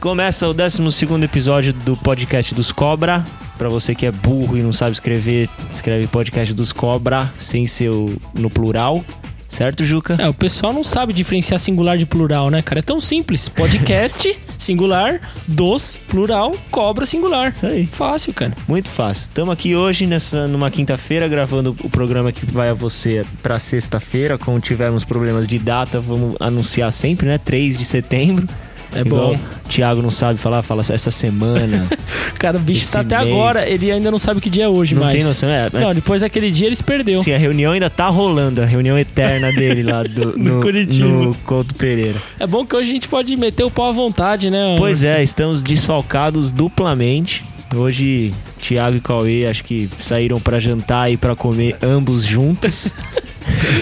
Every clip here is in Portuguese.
Começa o 12 episódio do podcast dos Cobra. Pra você que é burro e não sabe escrever, escreve podcast dos Cobra sem ser no plural. Certo, Juca? É, o pessoal não sabe diferenciar singular de plural, né, cara? É tão simples. Podcast, singular, dos, plural, cobra, singular. Isso aí. Fácil, cara. Muito fácil. Estamos aqui hoje, nessa, numa quinta-feira, gravando o programa que vai a você pra sexta-feira. Como tivermos problemas de data, vamos anunciar sempre, né? 3 de setembro. É Igual bom. o Thiago não sabe falar, fala essa semana. Cara, o bicho tá até mês. agora, ele ainda não sabe que dia é hoje, não mas... tem noção, é. mas- Não, depois daquele dia ele se perdeu. Sim, a reunião ainda tá rolando, a reunião eterna dele lá do, No Curitiba. no Couto Pereira. É bom que hoje a gente pode meter o pau à vontade, né? Pois Marcelo? é, estamos desfalcados duplamente. Hoje, Thiago e Cauê acho que saíram pra jantar e pra comer ambos juntos.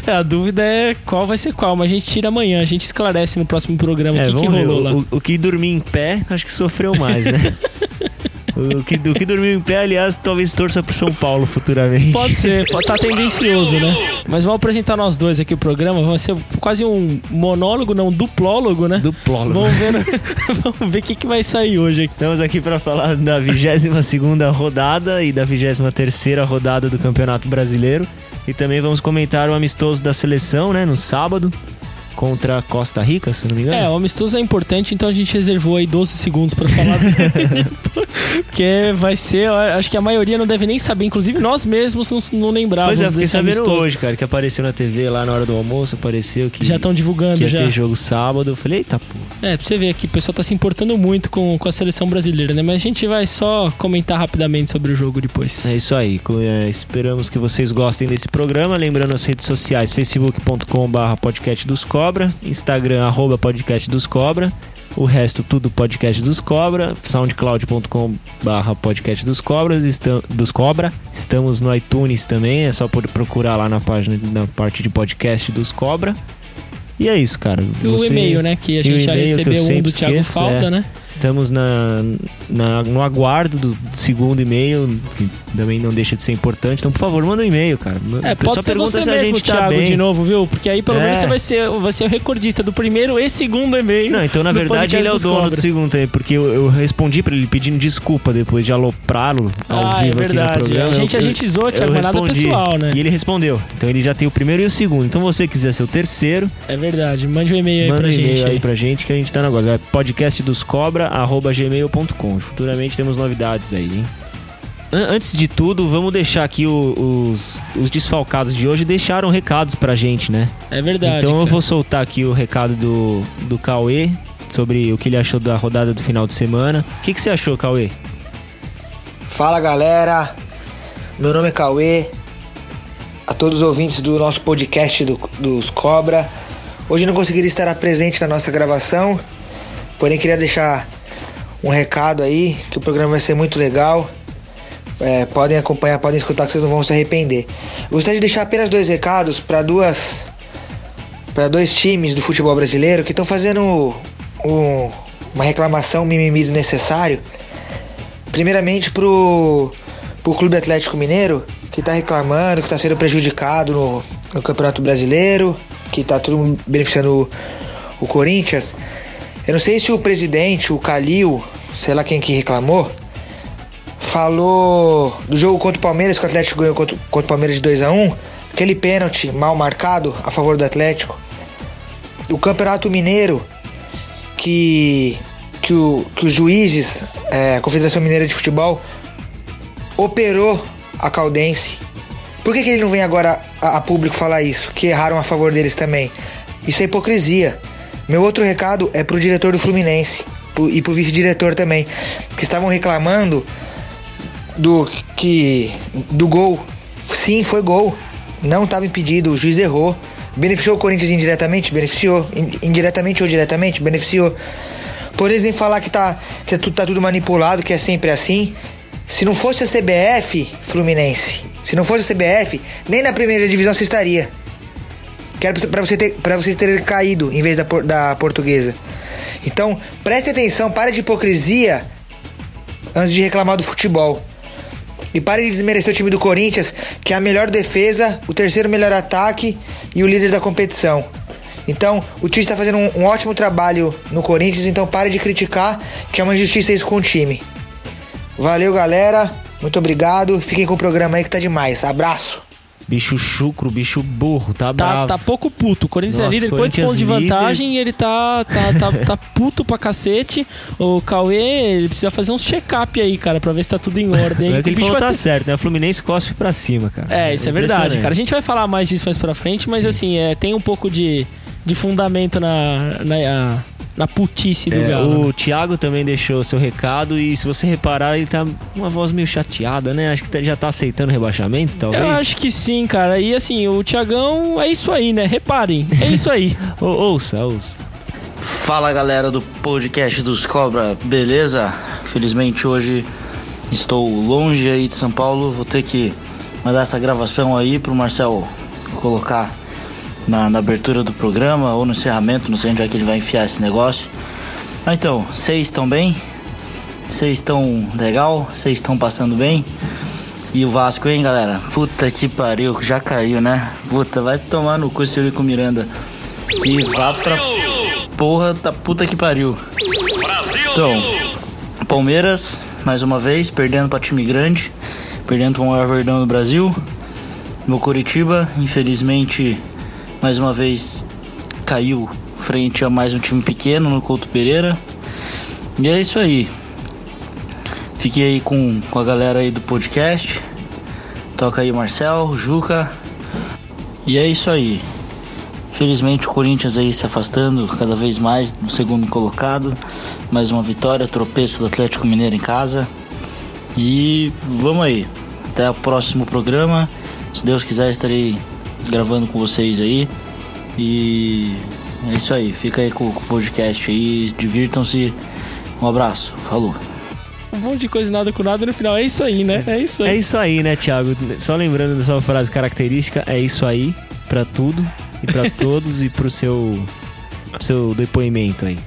É, a dúvida é qual vai ser qual, mas a gente tira amanhã, a gente esclarece no próximo programa É, o que, que vamos ver. rolou lá. O, o que dormir em pé, acho que sofreu mais, né? o, que, o que dormiu em pé, aliás, talvez torça pro São Paulo futuramente. Pode ser, pode tá tendencioso, né? Mas vamos apresentar nós dois aqui o programa, vai ser quase um monólogo, não, um duplólogo, né? Duplólogo. Vamos ver, vamos ver o que, que vai sair hoje aqui. Estamos aqui para falar da 22ª rodada e da 23ª rodada do Campeonato Brasileiro. E também vamos comentar o amistoso da seleção, né, no sábado, contra Costa Rica, se não me engano. É, o amistoso é importante, então a gente reservou aí 12 segundos pra falar dele. Porque vai ser, acho que a maioria não deve nem saber, inclusive nós mesmos não, não lembrávamos Pois é, desse sabendo amistoso. hoje, cara, que apareceu na TV lá na hora do almoço, apareceu que, Já estão que divulgando ia já. ter jogo sábado. Eu falei, eita, pô. É, pra você ver aqui, o pessoal tá se importando muito com, com a seleção brasileira, né? Mas a gente vai só comentar rapidamente sobre o jogo depois. É isso aí. é, esperamos que vocês gostem desse programa. Lembrando as redes sociais, facebook.com.br podcast dos cobra, Instagram, arroba podcast dos cobra. O resto, tudo podcast dos cobra, soundcloud.com.br podcast dos cobras, dos cobra. Estamos no iTunes também, é só procurar lá na página, na parte de podcast dos cobra. E é isso, cara. E o e-mail, né? Que a gente já recebeu um do Thiago esqueço, Falda, é. né? Estamos na, na- no aguardo do segundo e-mail, que também não deixa de ser importante. Então, por favor, manda um e-mail, cara. É, pode ser pergunta você se a mesmo, gente tá Thiago, bem. de novo, viu? Porque aí pelo É. menos você vai ser, vai ser o recordista do primeiro e segundo e-mail. Não, então na verdade podcast ele é o dos dono Cobra. do segundo aí, porque eu, eu respondi pra ele pedindo desculpa depois de aloprá-lo ao Ah, é vivo aqui no verdade. programa. A gente- Eu- a gente zoou, Thiago, mas nada pessoal, né? E ele respondeu. Então ele já tem o primeiro e o segundo. Então você quiser ser o terceiro, É verdade. Mande um e-mail aí manda pra um e-mail gente. aí aí. pra gente que a gente tá no negócio. É podcastdoscobra.gmail.com. Futuramente temos novidades aí, hein? An- Antes de tudo, vamos deixar aqui o- os, os desfalcados de hoje deixaram recados pra gente, né? É verdade. então eu cara. vou soltar aqui o recado do, do Cauê sobre o que ele achou da rodada do final de semana. O que, que você achou, Cauê? Fala galera, meu nome é Cauê, a todos os ouvintes do nosso podcast do- dos Cobra. Hoje não conseguiria estar presente na nossa gravação, porém queria deixar um recado aí, que o programa vai ser muito legal. É, podem acompanhar, podem escutar que vocês não vão se arrepender. Gostaria de deixar apenas dois recados para duas para dois times do futebol brasileiro que estão fazendo um- uma reclamação, um mimimi desnecessário. Primeiramente pro, pro Clube Atlético Mineiro, que tá reclamando, que tá sendo prejudicado no, no Campeonato Brasileiro, que tá tudo beneficiando o, o Corinthians. Eu não sei se o presidente, o Calil, sei lá quem que reclamou, falou do jogo contra o Palmeiras, que o Atlético ganhou contra, contra o Palmeiras de 2 a 1 aquele pênalti mal marcado a favor do Atlético. O Campeonato Mineiro, que, que, o, que os juízes, é, a Confederação Mineira de Futebol, operou a Caldense. Por que, que ele não vem agora a, a público falar isso? Que erraram a favor deles também. Isso é hipocrisia. Meu outro recado é pro diretor do Fluminense e pro vice-diretor também, que estavam reclamando do que do gol. Sim, foi gol. Não estava impedido, o juiz errou. Beneficiou o Corinthians indiretamente? Beneficiou. In- indiretamente ou diretamente? Beneficiou. Por eles em falar que tá, que é tá tudo manipulado, que é sempre assim. Se não fosse a CBF, Fluminense, se não fosse a CBF, nem na primeira divisão você estaria. Quero pra você ter, para vocês terem caído em vez da, da portuguesa. Então, preste atenção, para de hipocrisia antes de reclamar do futebol. E pare de desmerecer o time do Corinthians, que é a melhor defesa, o terceiro melhor ataque e o líder da competição. Então, o Tite tá fazendo um, um ótimo trabalho no Corinthians, então pare de criticar, que é uma injustiça isso com o time. Valeu, galera. Muito obrigado. Fiquem com o programa aí que tá demais. Abraço. Bicho chucro, bicho burro, tá, Tá, bravo. tá pouco puto. O Corinthians é Nossa, líder com 8 Corinthians pontos de líder. vantagem e ele tá, tá, tá, tá puto pra cacete. O Cauê, ele precisa fazer uns check-up aí, cara, pra ver se tá tudo em ordem. É que O bicho vai tá ter- certo, né? O Fluminense cospe pra cima, cara. É, isso é verdade, Impressionante. cara. A gente vai falar mais disso mais pra frente, mas assim, é, tem um pouco de, de fundamento na, na, na putice do É, Galo. o Thiago também deixou seu recado e se você reparar, ele tá com uma voz meio chateada, né? Acho que tá- já tá aceitando rebaixamento, talvez. Eu acho que sim, cara. E assim, o Tiagão é isso aí, né? Reparem, é isso aí. Ô, ouça, ouça. Fala galera do podcast dos Cobra, beleza? Felizmente hoje estou longe aí de São Paulo, vou ter que mandar essa gravação aí pro Marcel colocar na, na abertura do programa ou no encerramento, não sei onde é que ele vai enfiar esse negócio. Mas então, vocês estão bem? Vocês estão legal? Vocês estão passando bem? E o Vasco, hein, galera? Puta que pariu, já caiu, né? Puta, vai tomar no cu esse Eurico Miranda. Que vá pra porra da puta que pariu. Então, Palmeiras, mais uma vez, perdendo pra time grande, perdendo pro maior verdão do Brasil. Meu Curitiba, infelizmente, mais uma vez caiu frente a mais um time pequeno no Couto Pereira. E é isso aí. Fiquei aí com, com a galera aí do podcast. Toca aí Marcel, Juca. E é isso aí. Felizmente o Corinthians aí se afastando cada vez mais do segundo colocado. Mais uma vitória, tropeço do Atlético Mineiro em casa. E vamos aí. Até o próximo programa. Se Deus quiser estarei gravando com vocês aí. E é isso aí. Fica aí com, com o podcast aí. Divirtam-se. Um abraço. Falou. Um monte de coisa nada com nada no final. É isso aí, né? É isso aí. É isso aí, né, Thiago? Só lembrando da sua frase característica, é isso aí pra tudo e pra todos e pro seu, pro seu depoimento aí.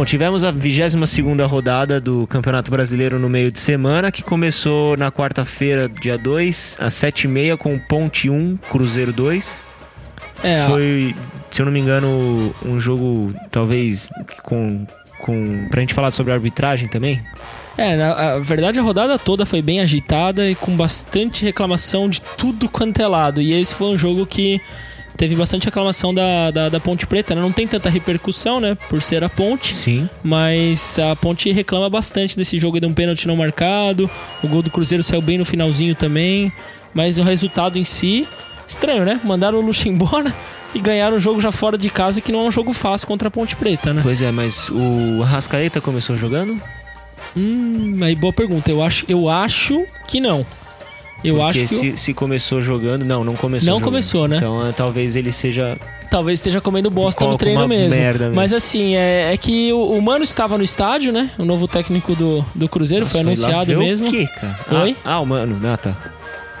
Bom, tivemos a 22ª rodada do Campeonato Brasileiro no meio de semana, que começou na quarta-feira, dia 2, às 7h30, com Ponte 1, Cruzeiro 2. É, Foi, se eu não me engano, um jogo, talvez, com... com pra gente falar sobre a arbitragem também. É, na a verdade a rodada toda foi bem agitada e com bastante reclamação de tudo quanto é lado. E esse foi um jogo que teve bastante reclamação da, da, da Ponte Preta, né? Não tem tanta repercussão, né? Por ser a Ponte. Sim. Mas a Ponte reclama bastante desse jogo de um pênalti não marcado. O gol do Cruzeiro saiu bem no finalzinho também. Mas o resultado em si, estranho, né? Mandaram o Luxo embora e ganharam o jogo já fora de casa, que não é um jogo fácil contra a Ponte Preta, né? Pois é, mas o Arrascaeta começou jogando? Hum, aí boa pergunta. Eu acho, eu acho que não. Eu Porque acho que se, se começou jogando... Não, não começou Não jogando. começou, né? Então é, talvez ele seja... talvez esteja comendo bosta no treino mesmo. mesmo. Mas assim, é, é que o, o Mano estava no estádio, né? O novo técnico do, do Cruzeiro foi Nossa, lá anunciado mesmo. O quê, cara? Oi? Ah, ah, o Mano, ah, tá.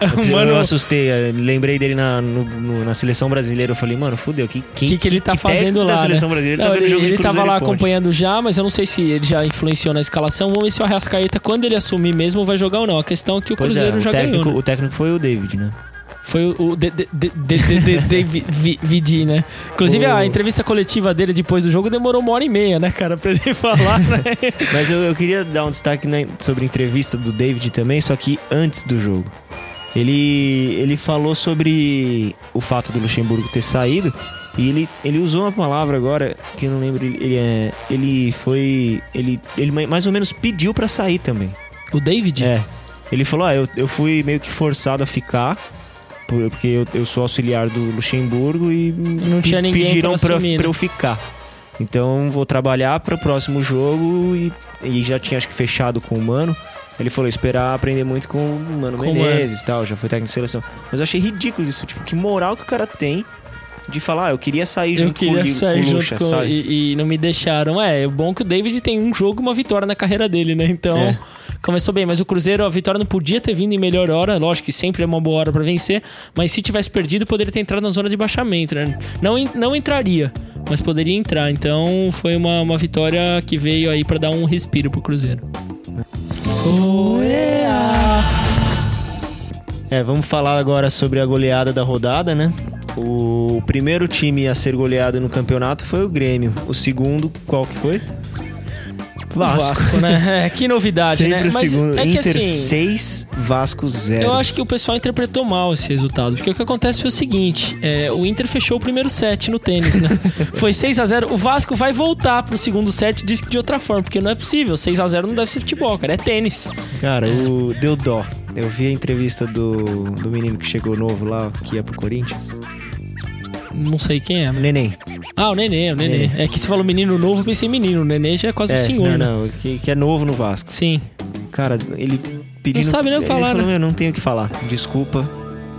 Eu, Mano, eu assustei, lembrei dele na, no- no- na seleção brasileira. Eu falei, mano, fudeu, que, o que, que ele tá técnico fazendo lá, da né? seleção brasileira Não, tá ele, jogo ele tava lá acompanhando já, mas eu não sei se ele já influenciou na escalação. Vamos ver se o Arrascaeta, quando ele assumir mesmo, vai jogar ou não. A questão é que o Pois Cruzeiro é, já o técnico, ganhou. né? o técnico foi o David, né? Foi o, David né? Inclusive, O- a entrevista coletiva dele depois do jogo demorou uma hora e meia, né, cara, pra ele falar, né? Mas eu, eu queria dar um destaque né, sobre a entrevista do David também, só que antes do jogo. Ele, ele falou sobre o fato do Luxemburgo ter saído e ele, ele usou uma palavra agora que eu não lembro. Ele, ele, é, ele foi. Ele, ele mais ou menos pediu pra sair também. O David? É. Ele falou: Ah, eu, eu fui meio que forçado a ficar. por- Porque eu, eu sou auxiliar do Luxemburgo e Não tinha ninguém pediram pra né? eu ficar. Então vou trabalhar para o próximo jogo e, e já tinha acho que fechado com o Mano Ele falou esperar aprender muito com o Mano Com Menezes e tal, já foi técnico de seleção. Mas eu achei ridículo isso, tipo, que moral que o cara tem de falar, ah, eu queria sair Eu junto com o queria sair com o junto Lucha, com. E, e não me deixaram. É, é bom que o David tem um jogo e uma vitória na carreira dele, né? Então. É. Começou bem, mas o Cruzeiro, a vitória não podia ter vindo em melhor hora. Lógico que sempre é uma boa hora pra vencer, mas se tivesse perdido, poderia ter entrado na zona de baixamento, né? Não, não entraria, mas poderia entrar. Então foi uma, uma vitória que veio aí pra dar um respiro pro Cruzeiro. É, vamos falar agora sobre a goleada da rodada, né? O primeiro time a ser goleado no campeonato foi o Grêmio. O segundo, qual que foi? Vasco. né? É, que novidade, Sempre né? o segundo. é que Inter assim. 6, Vasco 0. Eu acho que o pessoal interpretou mal esse resultado. Porque o que acontece foi o seguinte: é, o Inter fechou o primeiro set no tênis, né? foi 6 a 0 O Vasco vai voltar pro segundo set, diz que de outra forma, porque não é possível. 6 a 0 não deve ser futebol, cara. É tênis. Cara, o... deu dó. Eu vi a entrevista do, do menino que chegou novo lá, que ia pro Corinthians. Não sei quem é. Neném. Ah, o Nenê, o Nenê. Nenê. É que você falou menino novo, eu pensei menino. O Nenê já é quase É, um senhor, não, né? não, que, que é novo no Vasco. Sim. Cara, ele pedindo... Não sabe nem o que falar, falou, né? "Meu, não tenho o que falar. Desculpa.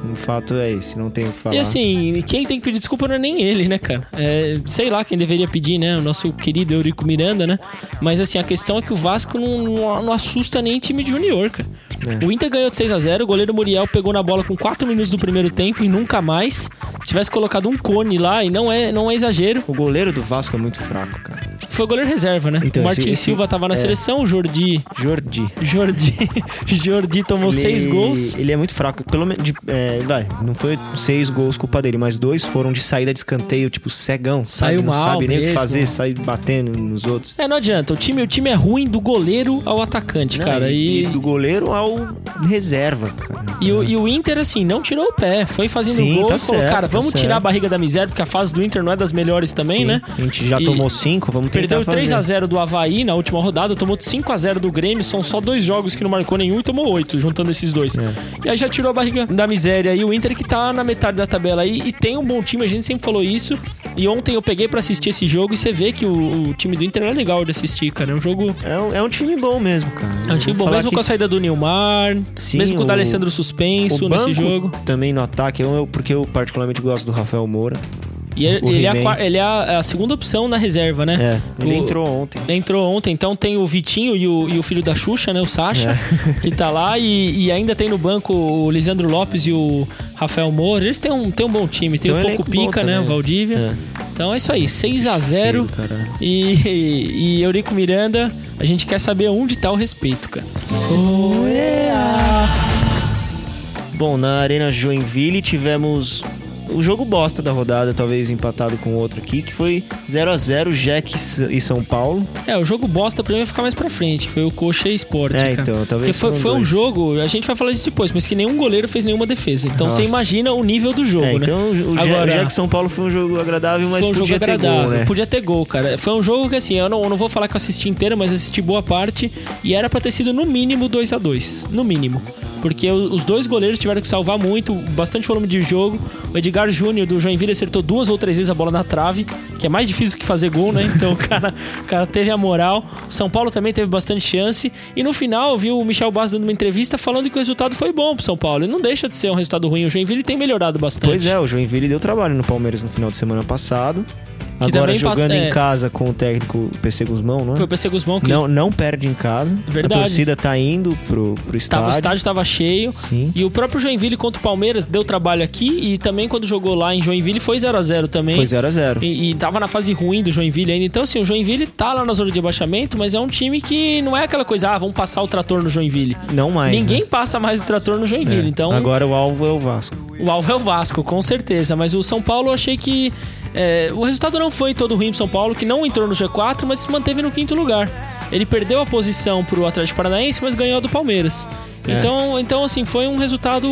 O fato é esse, não tenho o que falar. E assim, quem tem que pedir desculpa não é nem ele, né, cara? É, sei lá quem deveria pedir, né? O nosso querido Eurico Miranda, né? Mas assim, a questão é que o Vasco não, não, não assusta nem time de junior, cara. É. O Inter ganhou de 6 a 0 o goleiro Muriel pegou na bola com 4 minutos do primeiro tempo e nunca mais. Se tivesse colocado um cone lá, e não é, não é exagero, O goleiro do Vasco é muito fraco, cara. Foi goleiro reserva, né? Então, o Martin esse- Silva tava na é. seleção, o Jordi. Jordi. Jordi. Jordi tomou Ele- 6 gols. Ele é muito fraco. Pelo menos. é, vai, não foi seis gols culpa dele, mas dois foram de saída de escanteio, tipo, cegão. sabe? Saiu não mal sabe nem o que mesmo. fazer, sai batendo nos outros. É, não adianta. O time, o time é ruim do goleiro ao atacante, Não, cara. e, E, do goleiro ao reserva, cara. E o, e o Inter, assim, não tirou o pé. Foi fazendo Sim, gol tá e falou, certo, cara, tá vamos tirar certo. a barriga da miséria, porque a fase do Inter não é das melhores também, Sim, né? A gente já E tomou cinco, vamos tentar Perdeu fazer. 3 a 0 do Havaí na última rodada, tomou 5 a 0 do Grêmio, são só dois jogos que não marcou nenhum e tomou 8, juntando esses dois. É. E aí já tirou a barriga da miséria. E o Inter que tá na metade da tabela aí e tem um bom time, a gente sempre falou isso. E ontem eu peguei pra assistir esse jogo e você vê que o, o time do Inter é legal de assistir, cara. É um jogo. É um, é um time bom mesmo, cara. É um time bom, mesmo que com a saída do Nilmar, Sim, mesmo com o, o- D'Alessandro suspenso o nesse jogo. Também no ataque, eu, porque eu particularmente gosto do Rafael Moura. E ele, ele é, a, ele é a- a segunda opção na reserva, né? É, ele O- entrou ontem. Entrou ontem, então tem o Vitinho e o, e o filho da Xuxa, né? O Sacha, É. que tá lá. E, e ainda tem no banco o Lisandro Lopes e o Rafael Moura. Eles têm um, têm um bom time. Tem Tem um Pouco Pica, né? O também. Valdívia. É. Então é isso aí, 6 a 0 Feio, caralho. e, e Eurico Miranda, a gente quer saber onde tá o respeito, cara. Bom, na Arena Joinville tivemos o jogo bosta da rodada, talvez empatado com outro aqui, que foi 0 a 0 Jack e São Paulo. É, o jogo bosta pra mim vai ficar mais pra frente, que foi o Coxa e Sport, É, cara. então, talvez Porque foi, foi um jogo, a gente vai falar disso depois, mas que nenhum goleiro fez nenhuma defesa. Então Nossa. você imagina o nível do jogo, é, né? então o, Agora- o Jack São Paulo foi um jogo agradável, mas foi um jogo podia ter agradável, gol, né? podia ter gol, cara. Foi um jogo que assim, eu não, eu não vou falar que eu assisti inteiro, mas assisti boa parte e era pra ter sido no mínimo 2 a 2 no mínimo. Porque os dois goleiros tiveram que salvar muito, bastante volume de jogo. O Edgar Júnior do Joinville acertou duas ou três vezes a bola na trave, que é mais difícil que fazer gol, né? Então o cara, o cara teve a moral. O São Paulo também teve bastante chance. E no final, eu vi o Michel Bastos dando uma entrevista falando que o resultado foi bom pro São Paulo. E não deixa de ser um resultado ruim. O Joinville tem melhorado bastante. Pois é, o Joinville deu trabalho no Palmeiras no final de semana passado. Agora jogando é. em casa com o técnico PC Guzmão, não é? Foi o PC Guzmão que Não, não perde em casa. Verdade. A torcida tá indo pro, pro estádio. Tava, o estádio tava cheio. Sim. E o próprio Joinville contra o Palmeiras deu trabalho aqui. E também quando jogou lá em Joinville foi 0 a 0 também. Foi 0 a 0 E, e tava na fase ruim do Joinville ainda. Então, assim, o Joinville tá lá na zona de abaixamento, mas é um time que não é aquela coisa, ah, vamos passar o trator no Joinville. Não mais. Ninguém né? passa mais o trator no Joinville. É. Então, Agora o alvo é o Vasco. o alvo é o Vasco, com certeza. Mas o São Paulo eu achei que. é, o resultado não foi todo ruim pro São Paulo, que não entrou no G4, mas se manteve no quinto lugar. Ele perdeu a posição pro Atlético Paranaense, mas ganhou a do Palmeiras. É. Então, então, assim, foi um resultado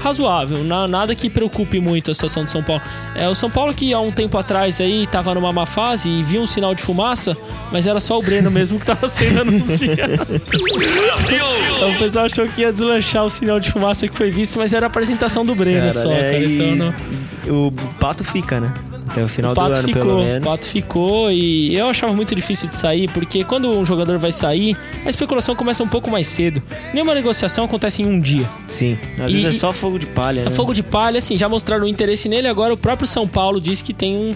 razoável. na- nada que preocupe muito a situação do São Paulo. É, o São Paulo que há um tempo atrás aí tava numa má fase e viu um sinal de fumaça, mas era só o Breno mesmo que tava sendo anunciado. Então o pessoal achou que ia deslanchar o sinal de fumaça que foi visto, mas era a apresentação do Breno Cara, só, é, cara. Então não... O pato fica, né? Até o final o do Pato ano, ficou, pelo o menos. Pato ficou e eu achava muito difícil de sair, porque quando um jogador vai sair, a especulação começa um pouco mais cedo. Nenhuma negociação acontece em um dia. Sim. Às E- vezes é só fogo de palha, É né? fogo de palha, assim, já mostraram o interesse nele, agora o próprio São Paulo disse que tem um,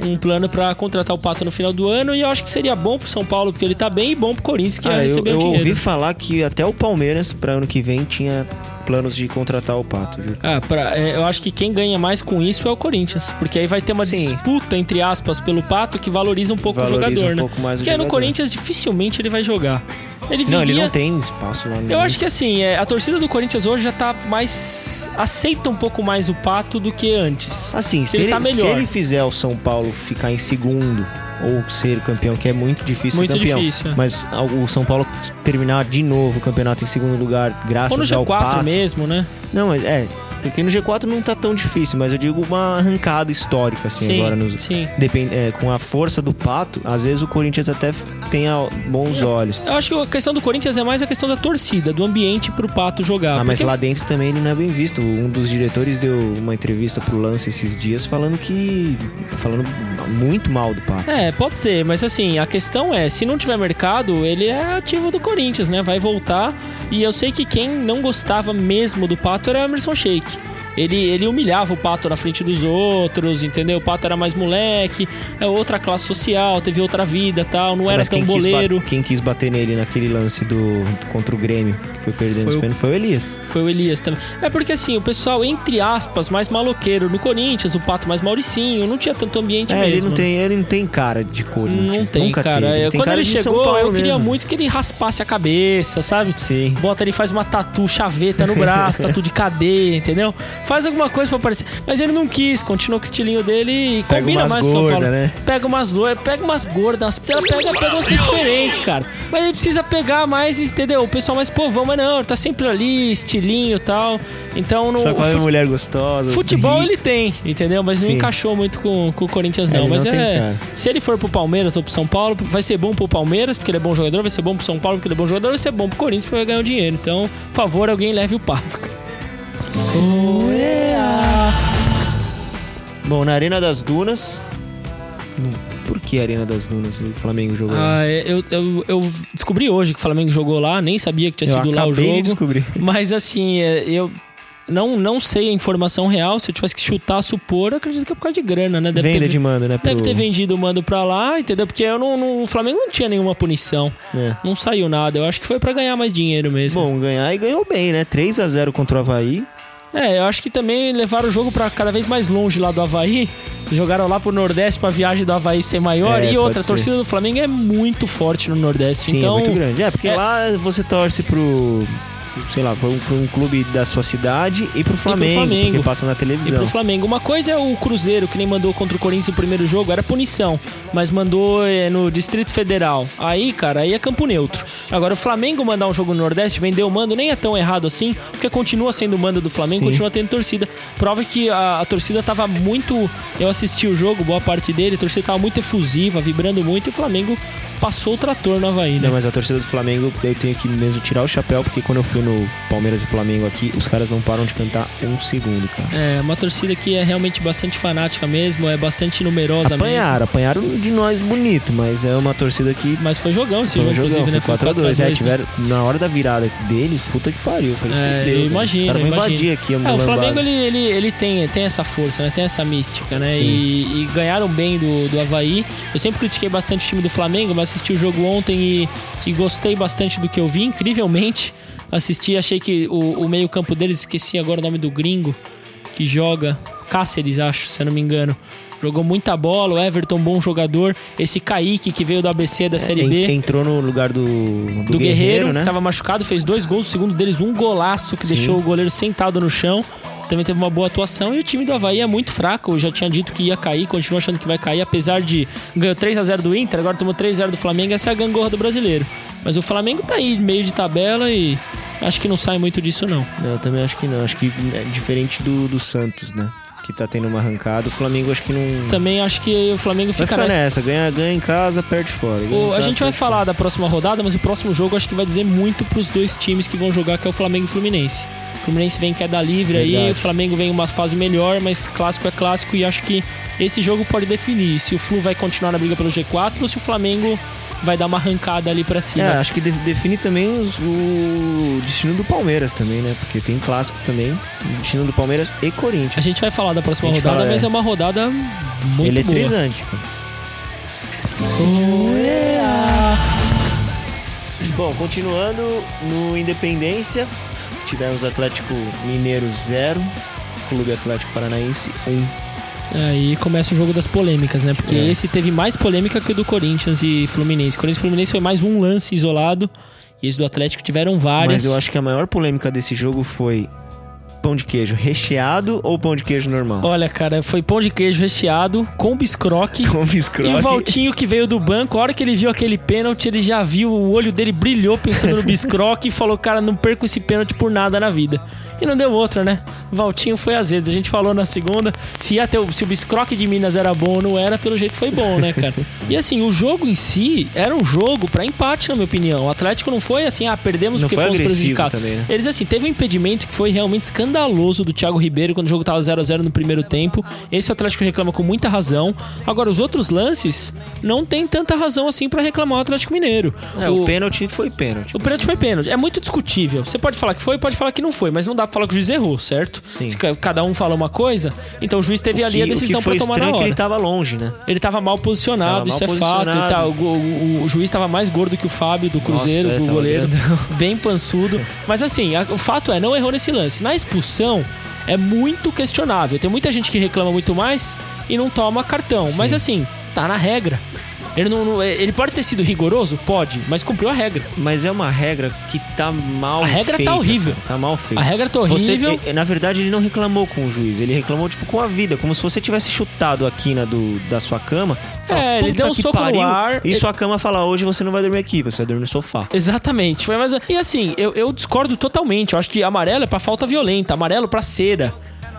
um plano pra contratar o Pato no final do ano e eu acho que seria bom pro São Paulo, porque ele tá bem e bom pro Corinthians, que ia Cara, eu, receber eu o dinheiro. ouvi falar que até o Palmeiras, pra ano que vem, tinha planos de contratar o Pato, viu? Ah, pra- é, eu acho que quem ganha mais com isso é o Corinthians. Porque aí vai ter uma Sim. disputa, entre aspas, pelo Pato que valoriza um pouco Valoriza o jogador, um né? pouco mais o porque no jogador. Corinthians dificilmente ele vai jogar. Ele Não, ele viria- não tem espaço lá no Eu acho que assim, é, a torcida do Corinthians hoje já tá mais. aceita um pouco mais o Pato do que antes. Assim, se Ele tá se ele fizer o São Paulo ficar em segundo ou ser campeão, que é muito difícil Muito ser campeão. difícil, é. Mas o São Paulo terminar de novo o campeonato em segundo lugar, graças Ou no ao G4 Pato. mesmo, né? Não, mas é, porque no G4 não tá tão difícil, mas eu digo uma arrancada histórica assim Sim, agora nos sim. Depende, é, com a força do Pato, às vezes o Corinthians até tenha bons olhos. Eu acho que a questão do Corinthians é mais a questão da torcida, do ambiente pro Pato jogar. Ah, mas Porque- lá dentro também ele não é bem visto. Um dos diretores deu uma entrevista pro Lance esses dias falando que. falando muito mal do Pato. É, pode ser, mas assim, a questão é, se não tiver mercado, ele é ativo do Corinthians, né? Vai voltar. E eu sei que quem não gostava mesmo do Pato era Emerson Sheik. Ele, ele humilhava o Pato na frente dos outros, entendeu? O Pato era mais moleque, é outra classe social, teve outra vida tal, não era Mas tão quem quis, boleiro. ba- quem quis bater nele naquele lance do contra o Grêmio, que foi perdendo Foi os o- pênaltis, foi o Elias. Foi o Elias também. É porque assim, o pessoal, entre aspas, mais maloqueiro no Corinthians, o Pato mais Mauricinho, não tinha tanto ambiente É, mesmo. ele não, tem, ele não tem cara de Corinthians. Não tem, Nunca cara. teve. É, tem Quando cara ele chegou, eu queria mesmo. muito que ele raspasse a cabeça, sabe? Sim. Bota ali, faz uma tatu, chaveta no braço, tatu de cadeia, entendeu? Faz alguma coisa pra aparecer. Mas ele não quis, continuou com o estilinho dele e Pega combina mais com São Paulo. né? Pega umas loiras, pega umas gordas. Se ela pega, pega umas coisas diferentes, cara. Mas ele precisa pegar mais, entendeu? O pessoal mais povão, mas não, ele tá sempre ali, estilinho e tal. Então não. Só com a mulher gostosa. Futebol rica. ele tem, entendeu? Mas não Sim. encaixou muito com, com o Corinthians, É, não. ele Mas não é. cara. Se ele for pro Palmeiras ou pro São Paulo, vai ser bom pro Palmeiras, porque ele é bom jogador, vai ser bom pro São Paulo, porque ele é bom jogador, vai ser bom pro Corinthians, porque vai ganhar o dinheiro. Então, por favor, alguém leve o pato. Bom, na Arena das Dunas. Por que Arena das Dunas? O Flamengo jogou. lá? Ah, eu, eu, eu descobri hoje que o Flamengo jogou lá, nem sabia que tinha Eu sido lá o acabei de jogo. descobrir. Mas assim, é, eu não, não sei a informação real. Se eu tivesse que chutar, supor, eu acredito que é por causa de grana, né? Deve Venda ter, de mando, né? Deve pro- ter vendido o mando pra lá, entendeu? Porque eu não, não- o Flamengo não tinha nenhuma punição. É. Não saiu nada. Eu acho que foi pra ganhar mais dinheiro mesmo. Bom, ganhar e ganhou bem, né? 3 a 0 contra o Havaí. É, eu acho que também levaram o jogo pra cada vez mais longe lá do Havaí. Jogaram lá pro Nordeste pra viagem do Havaí ser maior. É, e outra, a torcida do Flamengo é muito forte no Nordeste. Sim, então, é muito grande. É, porque é- lá você torce pro. Sei lá, pra um, pra um clube da sua cidade e pro Flamengo, Flamengo. porque passa na E televisão. pro Flamengo. Uma coisa é o Cruzeiro, que nem mandou contra o Corinthians no primeiro jogo, era punição. Mas mandou é, no Distrito Federal. Aí, cara, aí é campo neutro. Agora, o Flamengo mandar um jogo no Nordeste, vender o mando, nem é tão errado assim, porque continua sendo o mando do Flamengo, Sim. continua tendo torcida. Prova que a, a torcida tava muito. Eu assisti o jogo, boa parte dele, a torcida tava muito efusiva, vibrando muito, e o Flamengo passou o trator no Havaí, né? Não, mas a torcida do Flamengo, eu tenho que mesmo tirar o chapéu, porque quando eu fui no Palmeiras e Flamengo aqui, os caras não param de cantar um segundo, cara. É, uma torcida que é realmente bastante fanática mesmo, é bastante numerosa mesmo. Apanharam, apanharam de nós bonito, mas é uma torcida que. Mas foi jogão esse Foi jogo, jogão, inclusive, né? foi 4x2. 4 a É, 2, tiveram, na hora da virada deles, puta que pariu. Eu falei, É, fudeu, eu imagino, Os caras eu imagino. invadir aqui a É, o. Flamengo ele, ele, ele tem, tem essa força, né? Tem essa mística, né? E, e ganharam bem do, do Havaí. Eu sempre critiquei bastante o time do Flamengo, mas assisti o jogo ontem e, e gostei bastante do que eu vi, incrivelmente. Assisti, achei que o, o meio-campo deles, esqueci agora o nome do gringo que joga. Cáceres, acho, se eu não me engano. Jogou muita bola, o Everton, bom jogador. Esse Kaique, que veio do ABC da Série En- B Entrou no lugar do, do, do Guerreiro, né? que tava machucado, fez dois gols, o segundo deles um golaço que Sim. deixou o goleiro sentado no chão. Também teve uma boa atuação e o time do Havaí é muito fraco. Eu já tinha dito que ia cair, continuo achando que vai cair, apesar de ganhou 3 a 0 do Inter, agora tomou 3 a 0 do Flamengo, essa é a gangorra do brasileiro. Mas o Flamengo tá aí meio de tabela e acho que não sai muito disso não. Eu também acho que não. Acho que é diferente do, do Santos, né? que tá tendo uma arrancada. O Flamengo acho que não. Também acho que o Flamengo fica nessa. nessa, ganha, ganha em casa, perde fora. O- em a casa, gente vai falar da próxima rodada, mas o próximo jogo acho que vai dizer muito pros dois times que vão jogar, que é o Flamengo e o Fluminense. O Fluminense vem em queda livre aí, Verdade. o Flamengo vem em uma fase melhor, mas clássico é clássico e acho que esse jogo pode definir se o Flu vai continuar na briga pelo G4 ou se o Flamengo vai dar uma arrancada ali pra cima. É, acho que de- define também os- o destino do Palmeiras também, né? Porque tem clássico também, o destino do Palmeiras e A Corinthians. gente vai falar da próxima A rodada, fala, mas é. é uma rodada muito Eletrizante. cara. Bom, continuando no Independência, tivemos Atlético Mineiro 0, Clube Atlético Paranaense 1. Aí começa o jogo das polêmicas, né? Porque É. esse teve mais polêmica que o do Corinthians e Fluminense. Corinthians e Fluminense foi mais um lance isolado. E esse do Atlético tiveram várias. Mas eu acho que a maior polêmica desse jogo foi pão de queijo recheado ou pão de queijo normal? Olha, cara, foi pão de queijo recheado com biscroque. Com E o biscroque. Valtinho que veio do banco, a hora que ele viu aquele pênalti, ele já viu, o olho dele brilhou pensando no biscroque e falou, cara, não perco esse pênalti por nada na vida. E não deu outra, né? Valtinho foi às vezes. A gente falou na segunda, se, ter, o- se o biscroque de Minas era bom ou não era, pelo jeito foi bom, né, cara? E assim, o jogo em si era um jogo pra empate, na minha opinião. O Atlético não foi assim, ah, perdemos Não porque foi fomos prejudicados. também, né? Eles, assim, teve um impedimento que foi realmente escandaloso do Thiago Ribeiro quando o jogo tava 0x0 no primeiro tempo. Esse o Atlético reclama com muita razão. Agora, os outros lances não tem tanta razão assim pra reclamar o Atlético Mineiro. É, o, pênalti foi pênalti. O pênalti foi pênalti. É muito discutível. Você pode falar que foi, pode falar que não foi, mas não dá pra falar que o juiz errou, certo? Sim. Se ca- cada um fala uma coisa, então o juiz teve ali a Que- decisão o que foi pra tomar na é hora. que ele tava longe, né? Ele tava mal posicionado, Tava isso mal é fato. posicionado. E tal. O, o- o juiz tava mais gordo que o Fábio do Cruzeiro, Nossa, é, o tava goleiro. Bem pançudo. Mas assim, a- o fato é, não errou nesse lance. Na expulsão, é muito questionável. Tem muita gente que reclama muito mais e não toma cartão. Mas assim, tá na regra. Ele, não, não- ele pode ter sido rigoroso? Pode, mas cumpriu a regra. Mas é uma regra que tá mal A regra tá feita, horrível. cara. Tá mal feita. A regra tá Você- horrível. eh, na verdade, ele não reclamou com o juiz, ele reclamou tipo com a vida, como se você tivesse chutado a quina do, da sua cama. Fala, É, ele "Puta deu um soco no pariu", ar, E ele- sua cama fala: hoje você não vai dormir aqui, você vai dormir no sofá. Exatamente. Foi mais... E assim, eu, eu discordo totalmente. Eu acho que amarelo é pra falta violenta, amarelo pra cera.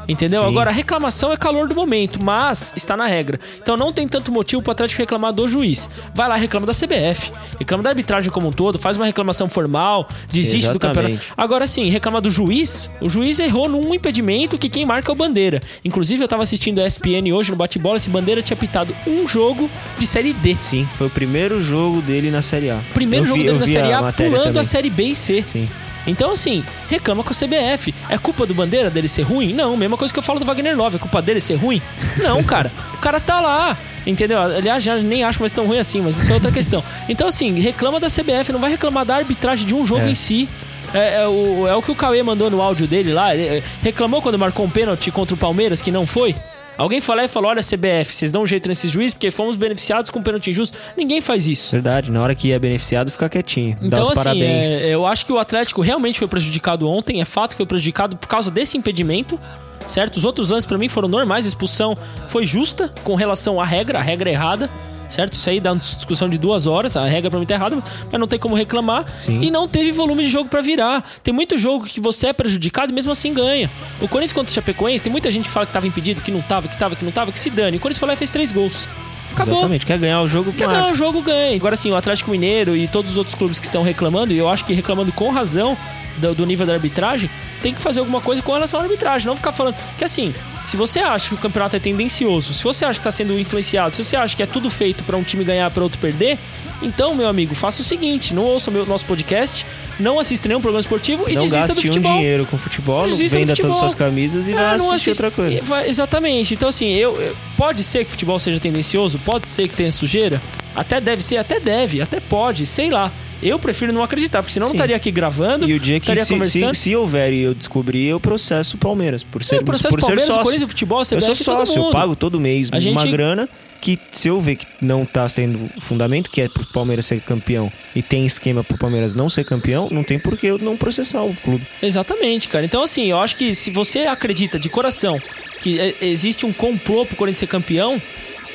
Entendeu? Sim. Agora, a reclamação é calor do momento, mas está na regra. Então não tem tanto motivo pro Atlético reclamar do juiz. Vai lá, reclama da CBF, reclama da arbitragem como um todo, faz uma reclamação formal, desiste do campeonato. Agora sim, reclama do juiz. O juiz errou num impedimento que quem marca é o Bandeira. Inclusive, eu tava assistindo a ESPN hoje no bate-bola, esse Bandeira tinha pitado um jogo de Série D. Sim, foi o primeiro jogo dele na Série A. Primeiro Eu jogo vi- dele na Série A, matéria pulando também. a Série B e C. Sim. Então, assim, reclama com a CBF. É culpa do Bandeira dele ser ruim? Não, mesma coisa que eu falo do Wagner Love. É culpa dele ser ruim? Não, cara. O cara tá lá. Entendeu? Aliás, já nem acho mais tão ruim assim, mas isso é outra questão. Então, assim, reclama da CBF, não vai reclamar da arbitragem de um jogo É. em si. É, é o, é o que o Cauê mandou no áudio dele lá. Ele, é, reclamou quando marcou um pênalti contra o Palmeiras, que não foi? Alguém foi lá e falou: olha, CBF, vocês dão um jeito nesses juízes porque fomos beneficiados com pênalti injusto. Ninguém faz isso. Verdade, na hora que é beneficiado, fica quietinho. Dá Então, os assim, parabéns. é, eu acho que o Atlético realmente foi prejudicado ontem. É fato que foi prejudicado por causa desse impedimento. Certo? Os outros lances pra mim foram normais. A expulsão foi justa com relação à regra, a regra é errada. Certo? Isso aí dá uma discussão de duas horas. A regra pra mim tá errada, mas não tem como reclamar. Sim. E não teve volume de jogo pra virar. Tem muito jogo que você é prejudicado e mesmo assim ganha. O Corinthians contra o Chapecoense, tem muita gente que fala que tava impedido, que não tava, que tava, que não tava, que se dane. O Corinthians foi lá e fez três gols. Acabou. Exatamente, quer ganhar o jogo, Quer ganhar o jogo, ganha. Agora sim, o Atlético Mineiro e todos os outros clubes que estão reclamando, e eu acho que reclamando com razão do, do nível da arbitragem, tem que fazer alguma coisa com relação à arbitragem. Não ficar falando. Que assim, se você acha que o campeonato é tendencioso, se você acha que está sendo influenciado, se você acha que é tudo feito para um time ganhar para outro perder, então, meu amigo, faça o seguinte: não ouça o meu, nosso podcast, não assista nenhum programa esportivo e não desista gaste do futebol. um dinheiro com futebol, Desista venda futebol. todas as suas camisas e É, não assistir assiste- outra coisa. vai- exatamente. Então, assim, eu, eu- pode ser que o futebol seja tendencioso, pode ser que tenha sujeira, até deve ser, até deve, até pode, sei lá. Eu prefiro não acreditar, porque senão eu não Sim. estaria aqui gravando, E o dia que se, se, conversando. se houver e eu descobrir, eu processo o Palmeiras. Por ser, É, processo por ser Palmeiras, sócio. Corinthians, futebol, eu CBF, sou todo sócio, eu pago todo mês A uma gente- grana que se eu ver que não tá tendo fundamento, que é pro Palmeiras ser campeão, e tem esquema pro Palmeiras não ser campeão, não tem por que eu não processar o clube. Exatamente, cara. Então, assim, eu acho que se você acredita de coração que é- existe um complô pro Corinthians ser campeão,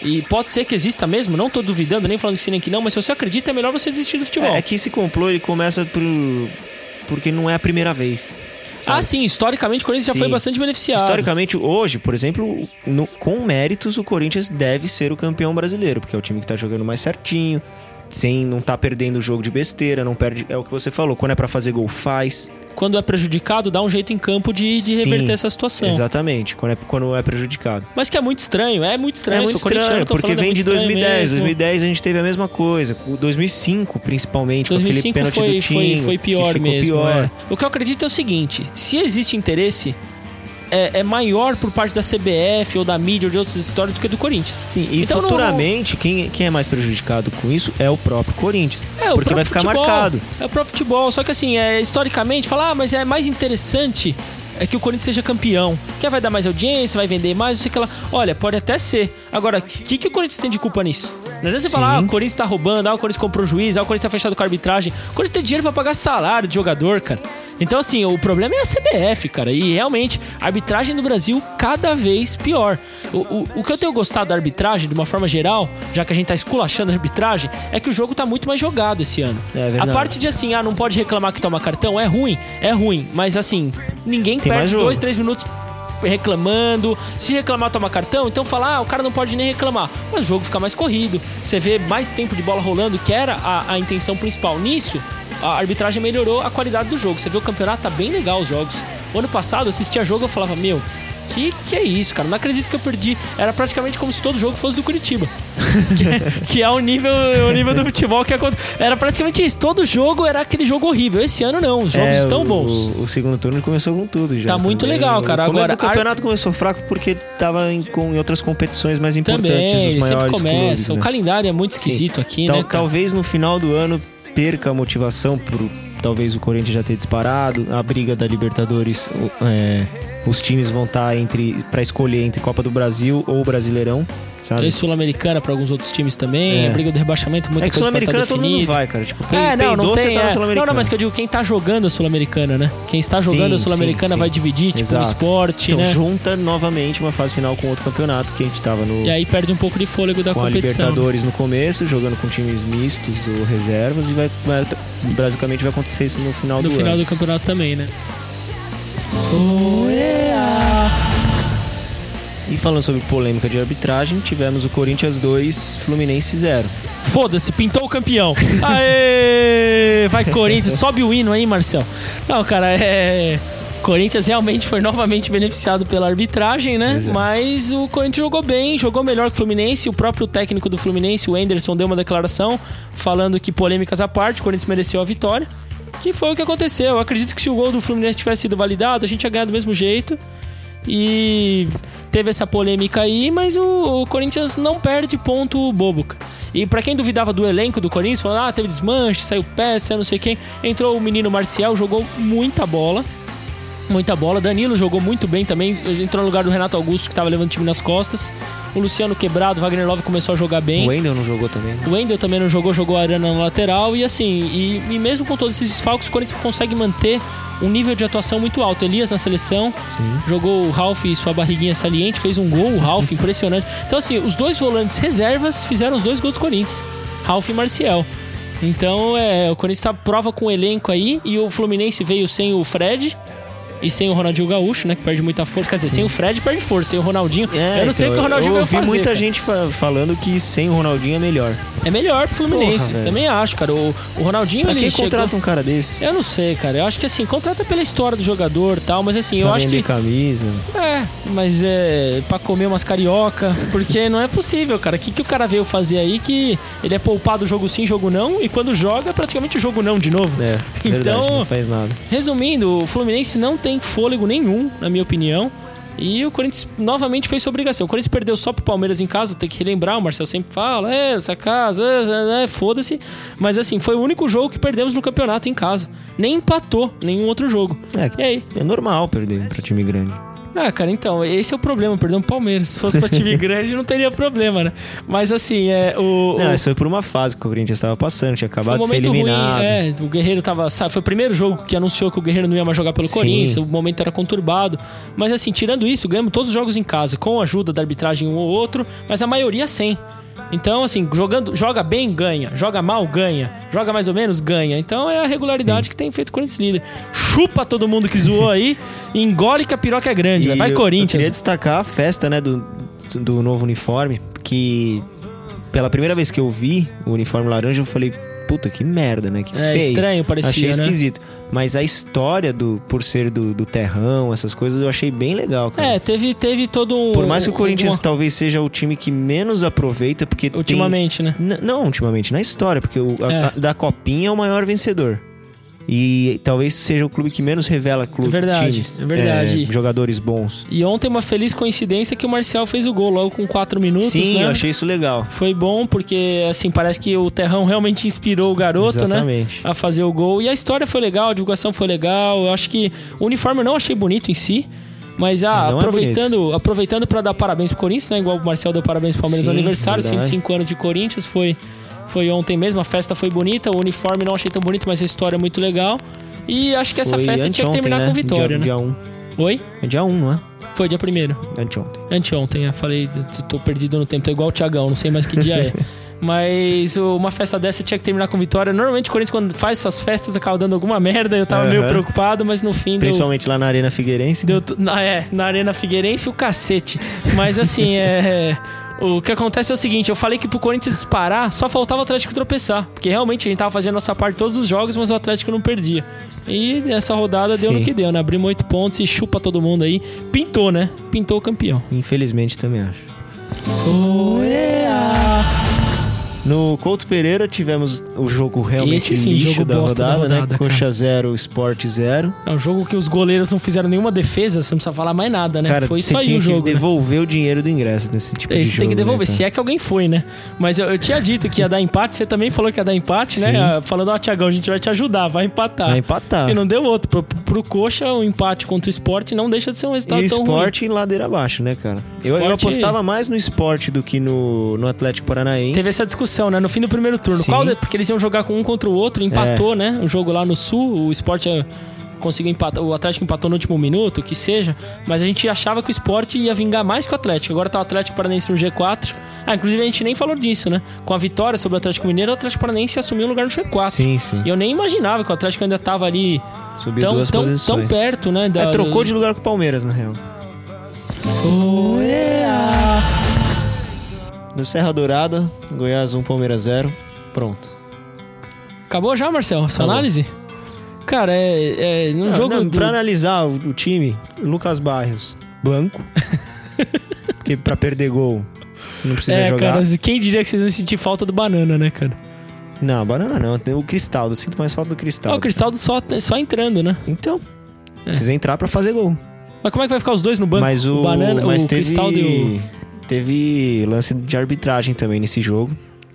e pode ser que exista mesmo, não tô duvidando, nem falando que sim nem que não, mas se você acredita, é melhor você desistir do futebol. É, é que esse complô ele começa por, porque não é a primeira vez. Ah, sim, historicamente o Corinthians já Sim. foi bastante beneficiado. Historicamente, hoje, por exemplo, no- com méritos, o Corinthians deve ser o campeão brasileiro, porque é o time que tá jogando mais certinho, sem não tá perdendo o jogo de besteira, não perde. É o que você falou, quando é pra fazer gol, faz. Quando é prejudicado, dá um jeito em campo de, de Sim, reverter essa situação. Exatamente, quando é, quando é prejudicado. Mas que é muito estranho, é muito estranho. é muito estranho, porque é vem muito de estranho 2010. mesmo. 2010 a gente teve a mesma coisa. O 2005, principalmente, com aquele 2005 pênalti foi, do foi, Tinho, foi que pior mesmo. pior. é. O que eu acredito é o seguinte: se existe interesse, é, é maior por parte da CBF ou da mídia ou de outras histórias do que do Corinthians. Sim, e Então, não- futuramente, quem, quem é mais prejudicado com isso é o próprio Corinthians. É, o porque vai ficar futebol. marcado. É o próprio futebol. Só que assim, é, historicamente, falar, ah, mas é mais interessante é que o Corinthians seja campeão. Que vai dar mais audiência, vai vender mais, não sei o que lá. Olha, pode até ser. Agora, o que, que o Corinthians tem de culpa nisso? Não adianta você Sim. falar, ah, o Corinthians tá roubando, ah, o Corinthians comprou juiz, ah, o Corinthians tá fechado com a arbitragem. O Corinthians tem dinheiro pra pagar salário de jogador, cara. Então, assim, o problema é a CBF, cara. E realmente, a arbitragem no Brasil cada vez pior. O, o, o que eu tenho gostado da arbitragem, de uma forma geral, já que a gente tá esculachando a arbitragem, é que o jogo tá muito mais jogado esse ano. É verdade. a parte de assim, ah, não pode reclamar que toma cartão, é ruim, é ruim. Mas assim, ninguém Tem perde dois, três minutos reclamando. Se reclamar, toma cartão, então fala, ah, o cara não pode nem reclamar. Mas o jogo fica mais corrido. Você vê mais tempo de bola rolando, que era a, a intenção principal. Nisso, a arbitragem melhorou a qualidade do jogo. Você vê o campeonato, tá bem legal os jogos. O ano passado, eu assistia jogo eu falava, meu. Que que é isso, cara? Não acredito que eu perdi. Era praticamente como se todo jogo fosse do Curitiba. que, é, que é o nível, o nível do futebol que acontece. Era praticamente isso. Todo jogo era aquele jogo horrível. Esse ano não. Os jogos É, estão o- bons. O, o segundo turno começou com tudo já. Tá muito também. legal, cara. O Agora, do campeonato começou fraco porque tava em, com, em outras competições mais importantes Também, dos ele sempre maiores começa. clubes, né? O calendário é muito esquisito aqui, Tal- né? cara? Talvez no final do ano perca a motivação por talvez o Corinthians já ter disparado, a briga da Libertadores, o- é, os times vão estar entre para escolher entre Copa do Brasil ou Brasileirão, sabe? E Sul-Americana pra alguns outros times também. É. Briga do rebaixamento, muita é que coisa tá Sul-Americana todo mundo vai, cara. Tipo, É, não, não tem. tá é. Não, não, mas que eu digo, quem tá jogando a Sul-Americana, né? Quem está jogando Sim, a Sul-Americana vai dividir, tipo, o Exato. esporte, Então né? junta novamente uma fase final com outro campeonato que a gente tava no E aí perde um pouco de fôlego da com a competição. Libertadores no começo, jogando com times mistos ou reservas e vai, vai- basicamente vai acontecer isso no final No do final ano. do campeonato também, né? E falando sobre polêmica de arbitragem, tivemos o Corinthians 2, Fluminense 0. Foda-se, pintou o campeão. Aê! Vai Corinthians, sobe o hino aí, Marcel. Não, cara, é. Corinthians realmente foi novamente beneficiado pela arbitragem, né? É. Mas o Corinthians jogou bem, jogou melhor que o Fluminense. O próprio técnico do Fluminense, o Enderson, deu uma declaração falando que polêmicas à parte, o Corinthians mereceu a vitória. Que foi o que aconteceu. Eu acredito que se o gol do Fluminense tivesse sido validado, a gente ia ganhar do mesmo jeito. E teve essa polêmica aí, mas o, o Corinthians não perde ponto bobo. E pra quem duvidava do elenco do Corinthians, falando, ah, teve desmanche, saiu peça, não sei quem. Entrou o menino Marcial, jogou muita bola. Muita bola. Danilo jogou muito bem também. Entrou no lugar do Renato Augusto, que tava levando o time nas costas. O Luciano quebrado, o Wagner Love começou a jogar bem. O Wendel não jogou também. né? O Wendel também não jogou, jogou a Arana na lateral. E assim, e, e mesmo com todos esses desfalques, o Corinthians consegue manter um nível de atuação muito alto. Elias na seleção, Sim. jogou o Ralf e sua barriguinha saliente, fez um gol, o Ralf, impressionante. Então, assim, os dois volantes reservas fizeram os dois gols do Corinthians, Ralf e Marcial. Então, é, o Corinthians tá prova com o elenco aí, e o Fluminense veio sem o Fred. E sem o Ronaldinho Gaúcho, né? Que perde muita força. Quer dizer, sem o Fred perde força. Sem o Ronaldinho. eu não sei o que o Ronaldinho É, então, eu vai ouvi fazer. muita cara. gente fa- falando que sem o Ronaldinho é melhor. É melhor pro Fluminense. Porra. Também acho, cara. O, o Ronaldinho, Pra ele quem chegou... contrata um cara desse? Eu não sei, cara. Eu acho que assim, contrata pela história do jogador e tal, mas assim, eu pra acho que. camisa. É, mas é pra comer umas carioca, porque não é possível, cara. O que, que o cara veio fazer aí que ele é poupado jogo sim, jogo não, e quando joga, é praticamente o jogo não de novo. É, Então- verdade, não faz nada. Resumindo, o Fluminense não tem fôlego nenhum, na minha opinião. E o Corinthians novamente fez sua obrigação. O Corinthians perdeu só pro Palmeiras em casa, tem que relembrar, o Marcel sempre fala, é, essa casa, é, é, é, foda-se. Mas assim, foi o único jogo que perdemos no campeonato em casa. Nem empatou nenhum outro jogo. É, E aí? é normal perder pra time grande. Ah, cara, então, esse é o problema, perdeu o Palmeiras. Se fosse pra time grande, não teria problema, né? Mas assim, é o. Não, o... isso foi por uma fase que o Corinthians estava passando, tinha Foi um acabado de ser momento ruim, eliminado. é, o Guerreiro tava, sabe, foi o primeiro jogo que anunciou que o Guerreiro não ia mais jogar pelo Sim. Corinthians, o momento era conturbado. Mas assim, tirando isso, ganhamos todos os jogos em casa, com a ajuda da arbitragem um ou outro, mas a maioria sem. Então, assim, jogando, joga bem, ganha. Joga mal, ganha. Joga mais ou menos, ganha. Então é a regularidade Sim. que tem feito o Corinthians líder. Chupa todo mundo que zoou aí, engole que a piroca é grande. E Vai eu- Corinthians. Eu queria destacar a festa, né, do, do novo uniforme, que pela primeira vez que eu vi o uniforme laranja, eu falei, puta, que merda, né? Que É feio. estranho, parecia, Achei né? esquisito. Mas a história do por ser do, do terrão, essas coisas, eu achei bem legal, cara. É, teve, teve todo um. Por mais que o Corinthians alguma- talvez seja o time que menos aproveita, porque tem- Ultimamente, né? N- não, ultimamente, na história, porque o a- É. a- da Copinha é o maior vencedor. E talvez seja o clube que menos revela clube, É verdade, times, é verdade. é, jogadores bons. E ontem uma feliz coincidência que o Marcial fez o gol logo com 4 minutos, Sim, né? eu achei isso legal. Foi bom porque, assim, parece que o Terrão realmente inspirou o garoto, né? Exatamente. A fazer o gol. E a história foi legal, a divulgação foi legal. Eu acho que o uniforme eu não achei bonito em si. Mas ah, Não é aproveitando, aproveitando para dar parabéns pro Corinthians, né? Igual o Marcel deu parabéns pro Palmeiras no aniversário, verdade. 105 anos de Corinthians, foi, foi ontem mesmo, a festa foi bonita, o uniforme não achei tão bonito, mas a história é muito legal. E acho que essa Foi festa tinha que terminar né? com vitória, dia, né? Dia 1. Oi? É dia 1, não é? Foi dia primeiro. Anteontem. Anteontem, eu falei, tô- perdido no tempo, tô igual o Thiagão, não sei mais que dia é. Mas uma festa dessa tinha que terminar com vitória. Normalmente o Corinthians, quando faz essas festas, acaba dando alguma merda. Eu tava meio Aham. preocupado, mas no fim deu. Principalmente lá na Arena Figueirense. deu na, é, na Arena Figueirense o cacete. Mas assim, é. O que acontece é o seguinte, eu falei que pro Corinthians disparar, só faltava o Atlético tropeçar. Porque realmente a gente tava fazendo a nossa parte todos os jogos, mas o Atlético não perdia. E nessa rodada deu no Sim. que deu, né? Abrimos oito pontos e chupa todo mundo aí. Pintou, né? Pintou o campeão. Infelizmente também acho. No Couto Pereira tivemos o jogo realmente Esse sim, lixo jogo da bosta da rodada, rodada, né? Coxa 0, Sport 0. É um jogo que os goleiros não fizeram nenhuma defesa, você não precisa falar mais nada, né? Cara, foi isso aí o jogo. que né? devolver o dinheiro do ingresso nesse tipo de Esse jogo. tem que devolver, né, se é que alguém foi, né? Mas eu, eu tinha dito que ia dar empate, você também falou que ia dar empate, né? Sim. Ah, Falando, ó, Tiagão, a gente vai te ajudar, vai empatar. Vai empatar. E não deu outro. Pro, pro Coxa, o empate contra o esporte não deixa de ser um resultado E tão ruim. esporte em ladeira abaixo, né, cara? Eu, eu Sport- apostava mais no esporte do que no, no Atlético Paranaense. Teve essa discussão, né? No fim do primeiro turno. Sim. Qual de- Porque eles iam jogar com um contra o outro, empatou, né? O jogo lá no Sul, o Sport eh, conseguiu empatar, o Atlético empatou no último minuto, que seja, mas a gente achava que o Sport ia vingar mais que o Atlético. Agora tá o Atlético Paranaense no G4. Ah, inclusive a gente nem falou disso, né? Com a vitória sobre o Atlético Mineiro, o Atlético Paranaense assumiu o lugar no G4. Sim, sim. E eu nem imaginava que o Atlético ainda tava ali Subiu tão, duas tão, posições. tão perto, né? da- É, trocou de lugar com o Palmeiras, na real. No Serra Dourada, Goiás 1, Palmeiras 0. Pronto. Acabou já, Marcel? Sua Acabou. análise? Cara, é, é num Não, jogo não, do- Pra analisar o, o time, Lucas Barrios, banco. porque pra perder gol não precisa é, jogar. cara, quem diria que vocês vão sentir falta do banana, né, cara? Não, banana não. Tem o Cristaldo. Eu sinto mais falta do Cristaldo. Ó, o Cristaldo só, só entrando, né? Então, precisa entrar pra fazer gol. Mas como é que vai ficar os dois no banco? Mas o, banana, mas o teve, Cristaldo e teve lance de arbitragem também nesse jogo.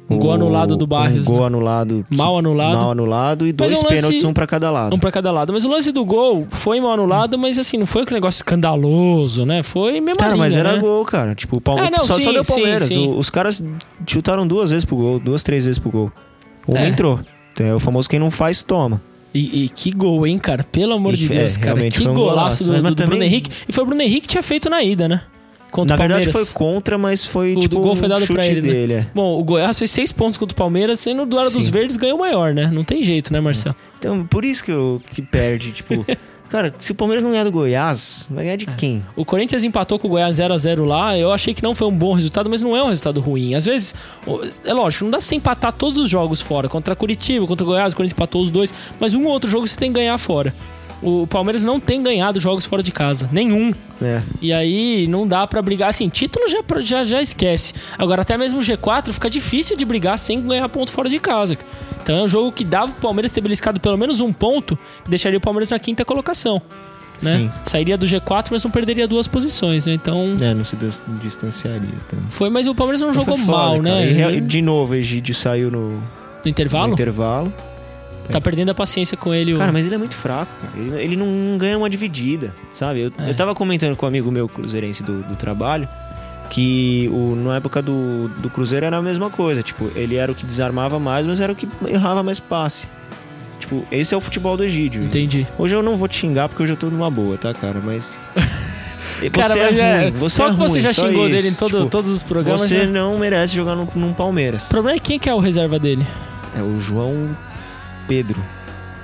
Um gol anulado do Barrios, Um gol né? anulado. mal anulado. Mal anulado e dois é um lance- pênaltis, um pra cada lado. Um pra cada lado. Mas o lance do gol foi mal anulado, mas assim, não foi aquele negócio escandaloso, né? Foi mesmo Cara, mas era né? gol, cara. Tipo, o Palme... Ah, não, só, sim, só deu sim, Palmeiras. sim. O- os caras chutaram duas vezes pro gol, duas, três vezes pro gol. Uma É. entrou. É o famoso quem não faz, toma. E, e que gol, hein, cara? Pelo amor E de é, Deus, cara. realmente Que um golaço golaço. do, do também- Bruno Henrique. E foi o Bruno Henrique que tinha feito na ida, né? Contra Na o verdade Palmeiras. foi contra, mas foi O tipo gol foi dado um pra ele, né? dele, é. Bom, o Goiás fez seis pontos contra o Palmeiras, sendo o duelo dos verdes ganhou maior, né? Não tem jeito, né, Marcelo? Então, por isso que, eu, que perde, tipo... cara, se o Palmeiras não ganhar do Goiás, vai ganhar de quem? O Corinthians empatou com o Goiás 0 a 0 lá. Eu achei que não foi um bom resultado, mas não é um resultado ruim. Às vezes, é lógico, não dá pra você empatar todos os jogos fora. Contra Curitiba, contra o Goiás, o Corinthians empatou os dois. Mas um ou outro jogo você tem que ganhar fora. O Palmeiras não tem ganhado jogos fora de casa. Nenhum. É. E aí não dá pra brigar. Assim, título já, já, já esquece. Agora, até mesmo o G4 fica difícil de brigar sem ganhar ponto fora de casa. Então é um jogo que dava pro Palmeiras ter beliscado pelo menos um ponto, que deixaria o Palmeiras na quinta colocação. Né? Sim. Sairia do G4, mas não perderia duas posições, né? Então. É, não se dis- distanciaria tanto. Foi, mas o Palmeiras não Mas jogou foda, mal, cara. né? E, de novo, o Egídio saiu no, No no intervalo? Tá perdendo a paciência com ele. o- Cara, mas ele é muito fraco, cara. Ele, ele não ganha uma dividida, sabe? Eu, É. eu tava comentando com um amigo meu cruzeirense do, do trabalho que o, na época do, do Cruzeiro era a mesma coisa. Tipo, ele era o que desarmava mais, mas era o que errava mais passe. Tipo, esse é o futebol do Egídio. Entendi. Hoje eu não vou te xingar porque hoje eu tô numa boa, tá, cara? Mas. Você Cara, é é- ruim, você só é que você ruim, já só xingou isso. dele em todo- Tipo, todos os programas. Você né? não merece jogar num, num Palmeiras. O problema é quem que é o reserva dele. É o João Pedro.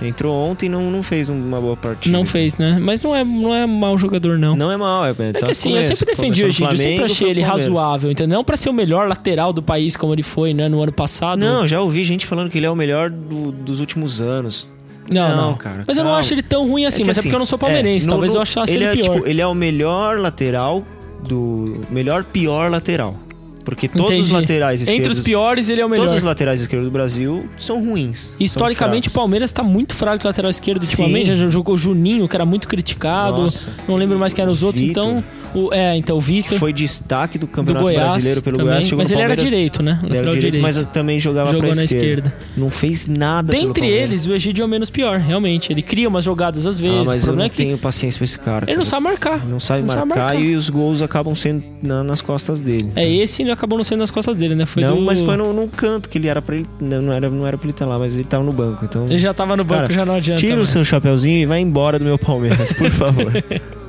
Entrou ontem e não, não fez uma boa partida. Não fez, né? Mas não é, não é mau jogador, não. Não é mal, é, É que assim, eu sempre defendi o Egídio, eu sempre achei ele razoável, entendeu? Não pra ser o melhor lateral do país como ele foi, né, no ano passado. Não, já ouvi gente falando que ele é o melhor do- dos últimos anos. não, não, não. cara, Mas eu não calma. acho ele tão ruim assim, que mas é porque eu não sou palmeirense, é, no- talvez no- eu achasse ele, é, pior. tipo, ele é o melhor lateral do... Melhor, pior lateral. Porque todos os Entendi. laterais esquerdos... Entre os piores, ele é o melhor. Todos os laterais esquerdos do Brasil são ruins. Historicamente, o Palmeiras tá muito fraco de lateral esquerdo ultimamente. Sim. Já jogou Juninho, que era muito criticado. Nossa. Não lembro mais quem eram os outros. Então, o, é, então o. Vitor. Foi destaque do do Campeonato Goiás Brasileiro pelo também. Goiás. chegou Mas ele era direito, né? Ele era Lateral direito, direito. mas também jogava Jogou na esquerda. esquerda. Não fez nada Dentre eles, o Egídio é o menos pior, realmente. Ele cria umas jogadas às vezes. Ah, o mas eu não é que tenho paciência pra esse cara. ele não cara. sabe marcar. Não sabe Não sabe marcar, marcar. e os gols acabam sendo na- nas costas dele. É, esse ele acabou não sendo nas costas dele, né? Foi não, do... mas foi no, no canto que ele era pra ele. Não, era, não era pra ele estar lá, mas ele tava no banco. Então. Ele já tava no banco, Cara, já não adianta. Tira o mais. seu chapeuzinho e vai embora do meu Palmeiras, por favor.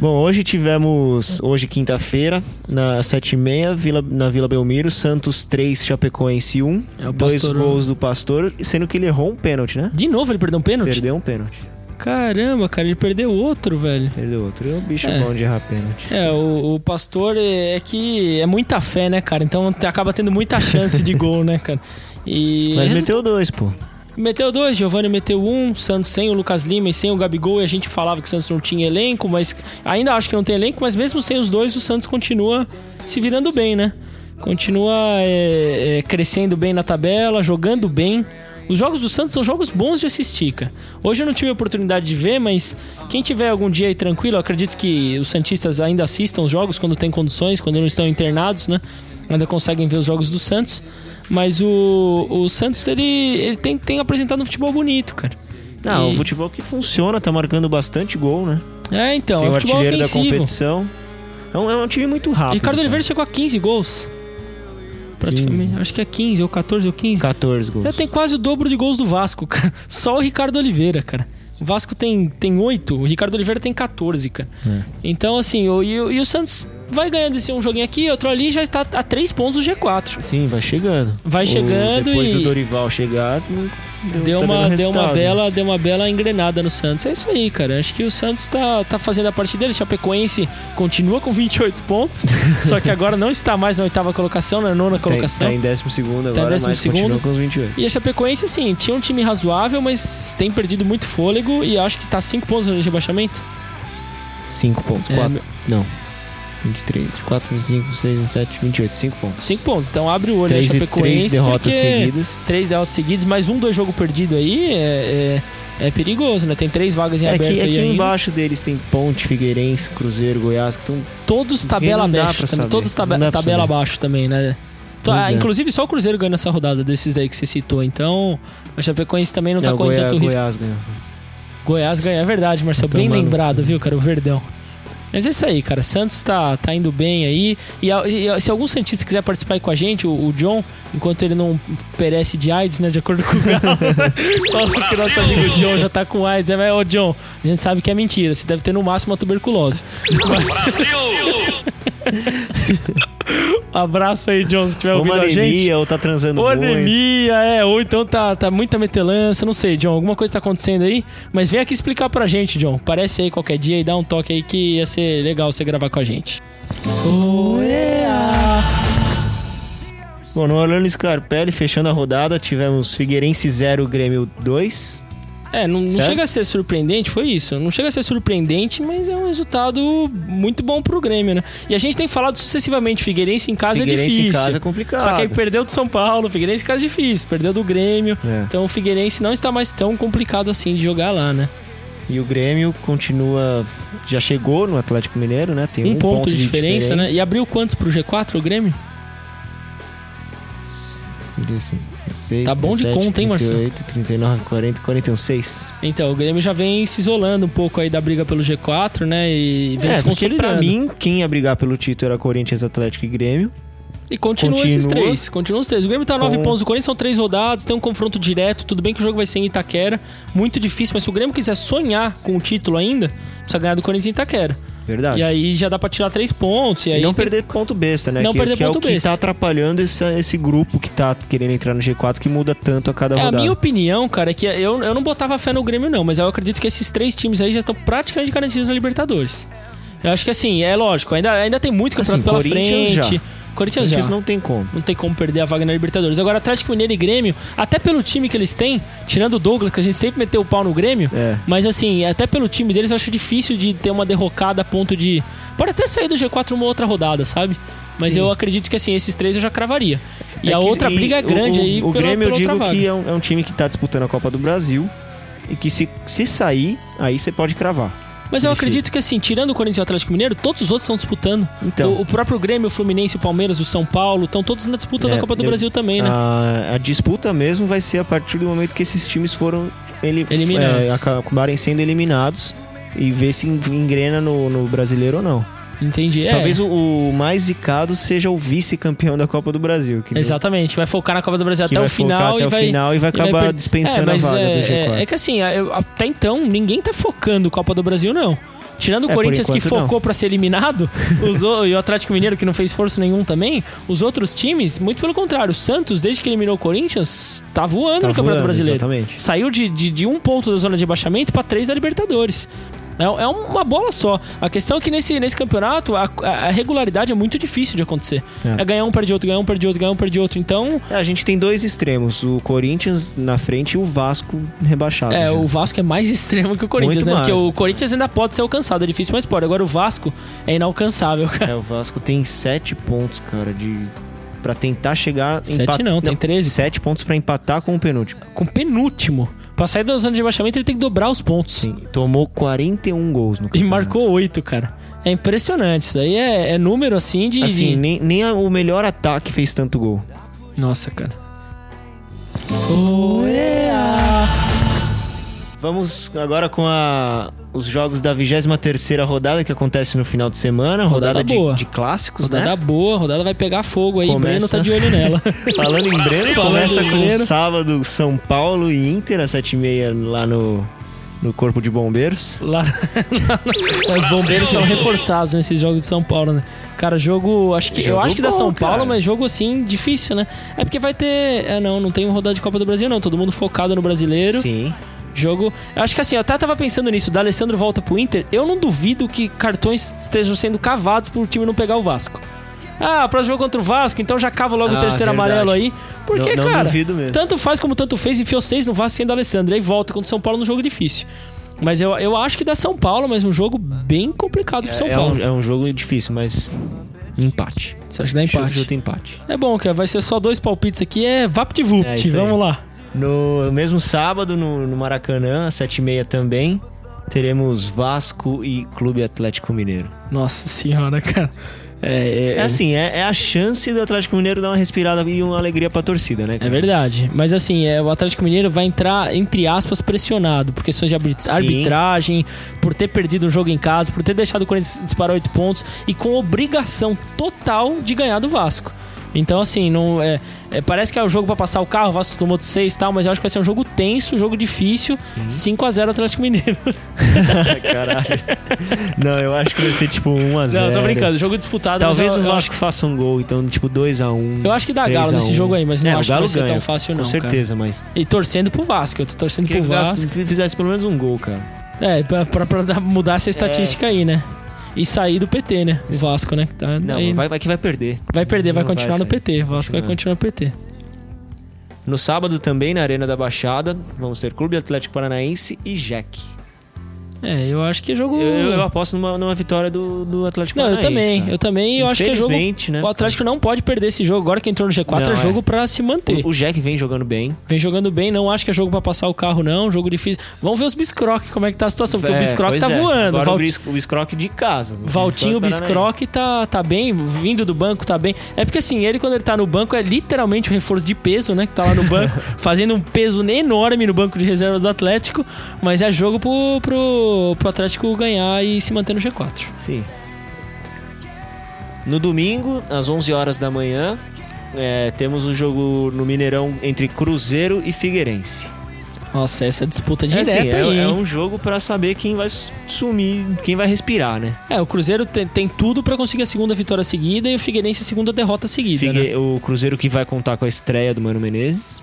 Bom, hoje tivemos, hoje quinta-feira, na 7h30, Vila, na Vila Belmiro, Santos 3, Chapecoense 1. É, o dois Pastor- gols do Pastor, sendo que ele errou um pênalti, né? De novo ele perdeu um pênalti? Perdeu um pênalti. Caramba, cara, ele perdeu outro, velho. Perdeu outro. E o bicho É. bom de errar pênalti. É, o, o pastor é, é que é muita fé, né, cara? Então acaba tendo muita chance de gol, né, cara? E. Mas meteu dois, pô. Meteu dois, Giovanni meteu um, Santos sem o Lucas Lima e sem o Gabigol, e a gente falava que o Santos não tinha elenco, mas ainda acho que não tem elenco, mas mesmo sem os dois, o Santos continua se virando bem, né? Continua é, é, crescendo bem na tabela, jogando bem. Os jogos do Santos são jogos bons de assistir, cara. Hoje eu não tive a oportunidade de ver, mas quem tiver algum dia aí tranquilo, acredito que os Santistas ainda assistam os jogos quando tem condições, quando não estão internados, né? Ainda conseguem ver os jogos do Santos. Mas o, o Santos, ele, ele tem, tem apresentado um futebol bonito, cara. Não, E- um futebol que funciona, tá marcando bastante gol, né? É, então, Tem é o futebol artilheiro da ofensivo. competição. É um, é um time muito rápido. Ricardo. Oliveira chegou a 15 gols. Praticamente. Acho que é 15, ou 14 ou 15. 14 gols. Já tem quase o dobro de gols do Vasco, cara. Só o Ricardo Oliveira, cara. O Vasco tem, tem 8, o Ricardo Oliveira tem 14, cara. É. Então, assim, o, e, o- e o Santos vai ganhando esse um joguinho aqui, outro ali, já está a 3 pontos do G4. Sim, vai chegando. Vai O- chegando depois e- do Dorival chegar, Deu tá uma, dando deu, uma resultado. bela, deu uma bela engrenada no Santos. É isso aí, cara. Acho que o Santos tá, tá fazendo a parte dele. Chapecoense continua com 28 pontos, só que agora não está mais na oitava colocação, na nona Tá, colocação. tá em 12 segundo Tá em agora, mas 12º. continua com os 28. E a Chapecoense, assim, tinha um time razoável, mas tem perdido muito fôlego e acho que tá 5 pontos no rebaixamento. 5 pontos, É, 4. meu- Não. 23, 4, 5, 6, 27, 28, 5 pontos. 5 pontos. Então abre o olho 3, da Chapecoense. três derrotas porque seguidas. Três derrotas seguidas, mais um, dois jogos perdidos aí é, é, é perigoso, né? Tem três vagas em É aberto que, é aí ainda. embaixo deles tem Ponte, Figueirense, Cruzeiro, Goiás, que estão Todos tabela abaixo também. Todos tabela saber. abaixo também, né? Então, ah, é. Inclusive só o Cruzeiro ganha nessa rodada desses aí que você citou. Então, a Chapecoense também não tá o correndo tanto risco. Goiás ganhou. Goiás ganha, é verdade, Marcelo. Tá Bem lembrado, viu, cara? O Verdão. Mas é isso aí, cara. Santos tá, tá indo bem aí. E, e se algum Santista quiser participar aí com a gente, o, o John, enquanto ele não perece de AIDS, né? De acordo com o Galo, né? Que nosso amigo John já tá com AIDS. É, mas, ô, John, a gente sabe que é mentira. Você deve ter no máximo uma tuberculose. Mas... Abraço aí, John, se tiver Ou ouvindo a gente. anemia, ou tá transando Ou muito. anemia, é, ou então tá, tá muita metelança, não sei, John, alguma coisa tá acontecendo aí, mas vem aqui explicar pra gente, John. Parece aí qualquer dia e dá um toque aí que ia ser legal você gravar com a gente. Bom, no Orlando Scarpelli, fechando a rodada, tivemos Figueirense 0, Grêmio 2. É, não, não chega a ser surpreendente, foi isso. Não chega a ser surpreendente, mas é um resultado muito bom pro Grêmio, né? E a gente tem falado sucessivamente, Figueirense em casa Figueirense é difícil. em casa é complicado. Só que aí perdeu do São Paulo, Figueirense em casa é difícil, perdeu do Grêmio. É. Então o Figueirense não está mais tão complicado assim de jogar lá, né? E o Grêmio continua. Já chegou no Atlético Mineiro, né? Tem Um, um, ponto, de, diferença, né? E abriu quantos pro G4 o Grêmio? 16, Tá bom de 17, conta, hein, Marcelo? 38, 39, 40, 41, 6. Então, o Grêmio já vem se isolando um pouco aí da briga pelo G4, né? E vem É, se consolidando. pra mim, quem ia brigar pelo título era Corinthians, Atlético e Grêmio. E continua, Continua. esses três. Continua os três. O Grêmio tá nove Com- pontos. O Corinthians são três rodadas, tem um confronto direto. Tudo bem que o jogo vai ser em Itaquera. Muito difícil, mas se o Grêmio quiser sonhar com o título ainda, precisa ganhar do Corinthians em Itaquera. Verdade. E aí já dá pra tirar três pontos. E, E aí não tem- perder ponto besta, né? Não que, perder que é ponto o que besta. tá atrapalhando esse, esse grupo que tá querendo entrar no G4, que muda tanto a cada É, a rodada. minha opinião, cara, é que eu, eu não botava fé no Grêmio, não, mas eu acredito que esses três times aí já estão praticamente garantidos na Libertadores. Eu acho que assim, é lógico, ainda, ainda tem muito campeonato Assim, pela frente. já. Corinthians, Corinthians já. não tem como. Não tem como perder a vaga na Libertadores. Agora, Atlético Mineiro e Grêmio, até pelo time que eles têm, tirando o Douglas, que a gente sempre meteu o pau no Grêmio, É. mas assim, até pelo time deles eu acho difícil de ter uma derrocada a ponto de. Pode até sair do G4 uma outra rodada, sabe? Mas Sim. eu acredito que assim, esses três eu já cravaria. E É a que- outra e briga é grande o, aí O pela, Grêmio eu pela digo outra vaga. que é um, é um time que tá disputando a Copa do Brasil e que se, se sair, aí você pode cravar. Mas eu acredito que assim, tirando o Corinthians e o Atlético Mineiro, todos os outros estão disputando. Então. O, o próprio Grêmio, o Fluminense, o Palmeiras, o São Paulo, estão todos na disputa É, da Copa do eu- Brasil também, né? A, a disputa mesmo vai ser a partir do momento que esses times foram ele, Eliminados. é, acabarem sendo eliminados e ver se engrena no, no brasileiro ou não. Entendi. É. Talvez o, o mais zicado seja o vice-campeão da Copa do Brasil. Que Exatamente, vai focar na Copa do Brasil Que até vai o final até e o vai final e vai acabar per- dispensando é, a vaga é, do G4. É, é que assim, até então ninguém tá focando Copa do Brasil não. Tirando o É, Corinthians que enquanto, não. focou pra ser eliminado, os o- e o Atlético Mineiro que não fez esforço nenhum também, os outros times, muito pelo contrário, o Santos, desde que eliminou o Corinthians, tá voando Tá no Campeonato voando, Brasileiro. exatamente. Saiu de, de, de um ponto da zona de abaixamento pra três da Libertadores. É, é uma bola só. A questão é que nesse, nesse campeonato a, a regularidade é muito difícil de acontecer. É. É, ganhar um, perde outro, ganhar um, perde outro, ganhar um, perde outro. Então, É, a gente tem dois extremos, o Corinthians na frente e o Vasco rebaixado. É, já. o Vasco é mais extremo que o Corinthians, Muito né? mais. Porque o Corinthians ainda pode ser alcançado, é difícil, mas pode. Agora o Vasco é inalcançável, cara. É, o Vasco tem sete pontos, cara, de Pra tentar chegar Sete não, tem 13. Sete pontos pra empatar com o penúltimo. Com penúltimo. Pra sair da zona de rebaixamento, ele tem que dobrar os pontos. Sim, tomou 41 gols no E campeonato. marcou oito, cara. É impressionante. Isso aí é, é número assim de. Assim, de- nem, nem o melhor ataque fez tanto gol. Nossa, cara. Vamos agora com a, os jogos da 23ª rodada que acontece no final de semana, rodada, Rodada de, boa. de clássicos, Rodada né? boa, rodada vai pegar fogo aí. Começa- Breno tá de olho nela. Falando em Breno, Falando começa com Breno. sábado São Paulo e Inter às 7h30 lá no, no Corpo de Bombeiros. Lá, lá os bombeiros são reforçados nesses jogos de São Paulo, né? Cara, jogo. Acho que, eu Jogo acho que da bom, São Paulo, cara. mas jogo assim, difícil, né? É porque vai ter. É, não, não tem uma rodada de Copa do Brasil, não. Todo mundo focado no brasileiro. Sim. Jogo. Eu acho que assim, eu até tava pensando nisso. Da Alessandro volta pro Inter. Eu não duvido que cartões estejam sendo cavados pro time não pegar o Vasco. Ah, para jogo contra o Vasco, então já cava logo o Ah, terceiro verdade. amarelo aí. Porque, Não- não cara, tanto faz como tanto fez, enfiou seis no Vasco sendo Alessandro. Aí volta contra o São Paulo no jogo difícil. Mas eu, eu acho que dá São Paulo, mas um jogo bem complicado pro São é, Paulo. um, é um jogo difícil, mas empate. Você acha que dá empate? Chuta empate. É bom, cara. Vai ser só dois palpites aqui. É VaptVupt. É. Vamos lá. No mesmo sábado, no, no Maracanã, às 7h30 também, teremos Vasco e Clube Atlético Mineiro. Nossa senhora, cara. É, é- É assim, é, é a chance do Atlético Mineiro dar uma respirada e uma alegria pra torcida, né? É cara? verdade. Mas assim, é, o Atlético Mineiro vai entrar, entre aspas, pressionado por questões de arbit- Sim. arbitragem, por ter perdido um jogo em casa, por ter deixado o Corinthians disparar oito pontos e com obrigação total de ganhar do Vasco. Então, assim, não é, é, parece que é o jogo pra passar o carro, o Vasco tomou de seis e tal, mas eu acho que vai ser um jogo tenso, um jogo difícil. 5x0 Atlético Mineiro. Caralho. Não, eu acho que vai ser tipo 1x0. Não, tô brincando, jogo disputado. Talvez eu, o Vasco faça um gol, então tipo 2x1. Eu acho que dá Galo nesse jogo aí, mas não é, acho que vai ser ganha, tão fácil, não, Com certeza, mas. E torcendo pro Vasco, eu tô torcendo Queria pro que Vasco. Vasco fizesse pelo menos um gol, cara. É, pra, pra, pra dar- mudar essa estatística aí, né? E sair do PT, né? O Vasco, né? Tá, Não, aí- vai, vai que vai perder. vai perder, vai não vai continuar no. PT. O Vasco vai Continuar. continuar no PT. No sábado também, na Arena da Baixada, vamos ter Clube Atlético Paranaense e Jack. É, eu acho que é jogo. Eu, eu aposto numa, numa vitória do, do Atlético Não, eu também. cara. Eu também. Eu acho que é jogo. Né? O Atlético não pode perder esse jogo. Agora que entrou no G4 Não, é é. jogo pra se manter. O, o Jack vem jogando bem. Vem jogando bem, não acho que é jogo pra passar o carro, não. Jogo difícil. Vamos ver os Biscroc, como é que tá a situação. Porque o É, Biscroc pois tá é. voando. Agora Val- o, Bis, o Biscroc de casa. O Valtinho Biscroc Biscroc tá, tá bem, vindo do banco tá bem. É porque assim, ele quando ele tá no banco é literalmente um reforço de peso, né? Que tá lá no banco, fazendo um peso enorme no banco de reservas do Atlético. Mas é jogo pro, pro, pro Atlético ganhar e se manter no G4. Sim. No domingo, às 11 horas da manhã, é, temos o jogo no Mineirão entre Cruzeiro e Figueirense. Nossa, essa disputa É, direta assim, é, aí, é um jogo pra saber quem vai sumir, quem vai respirar, né? É, o Cruzeiro tem, tem tudo pra conseguir a segunda vitória seguida e o Figueirense a segunda derrota seguida, né? Figue- O Cruzeiro que vai contar com a estreia do Mano Menezes.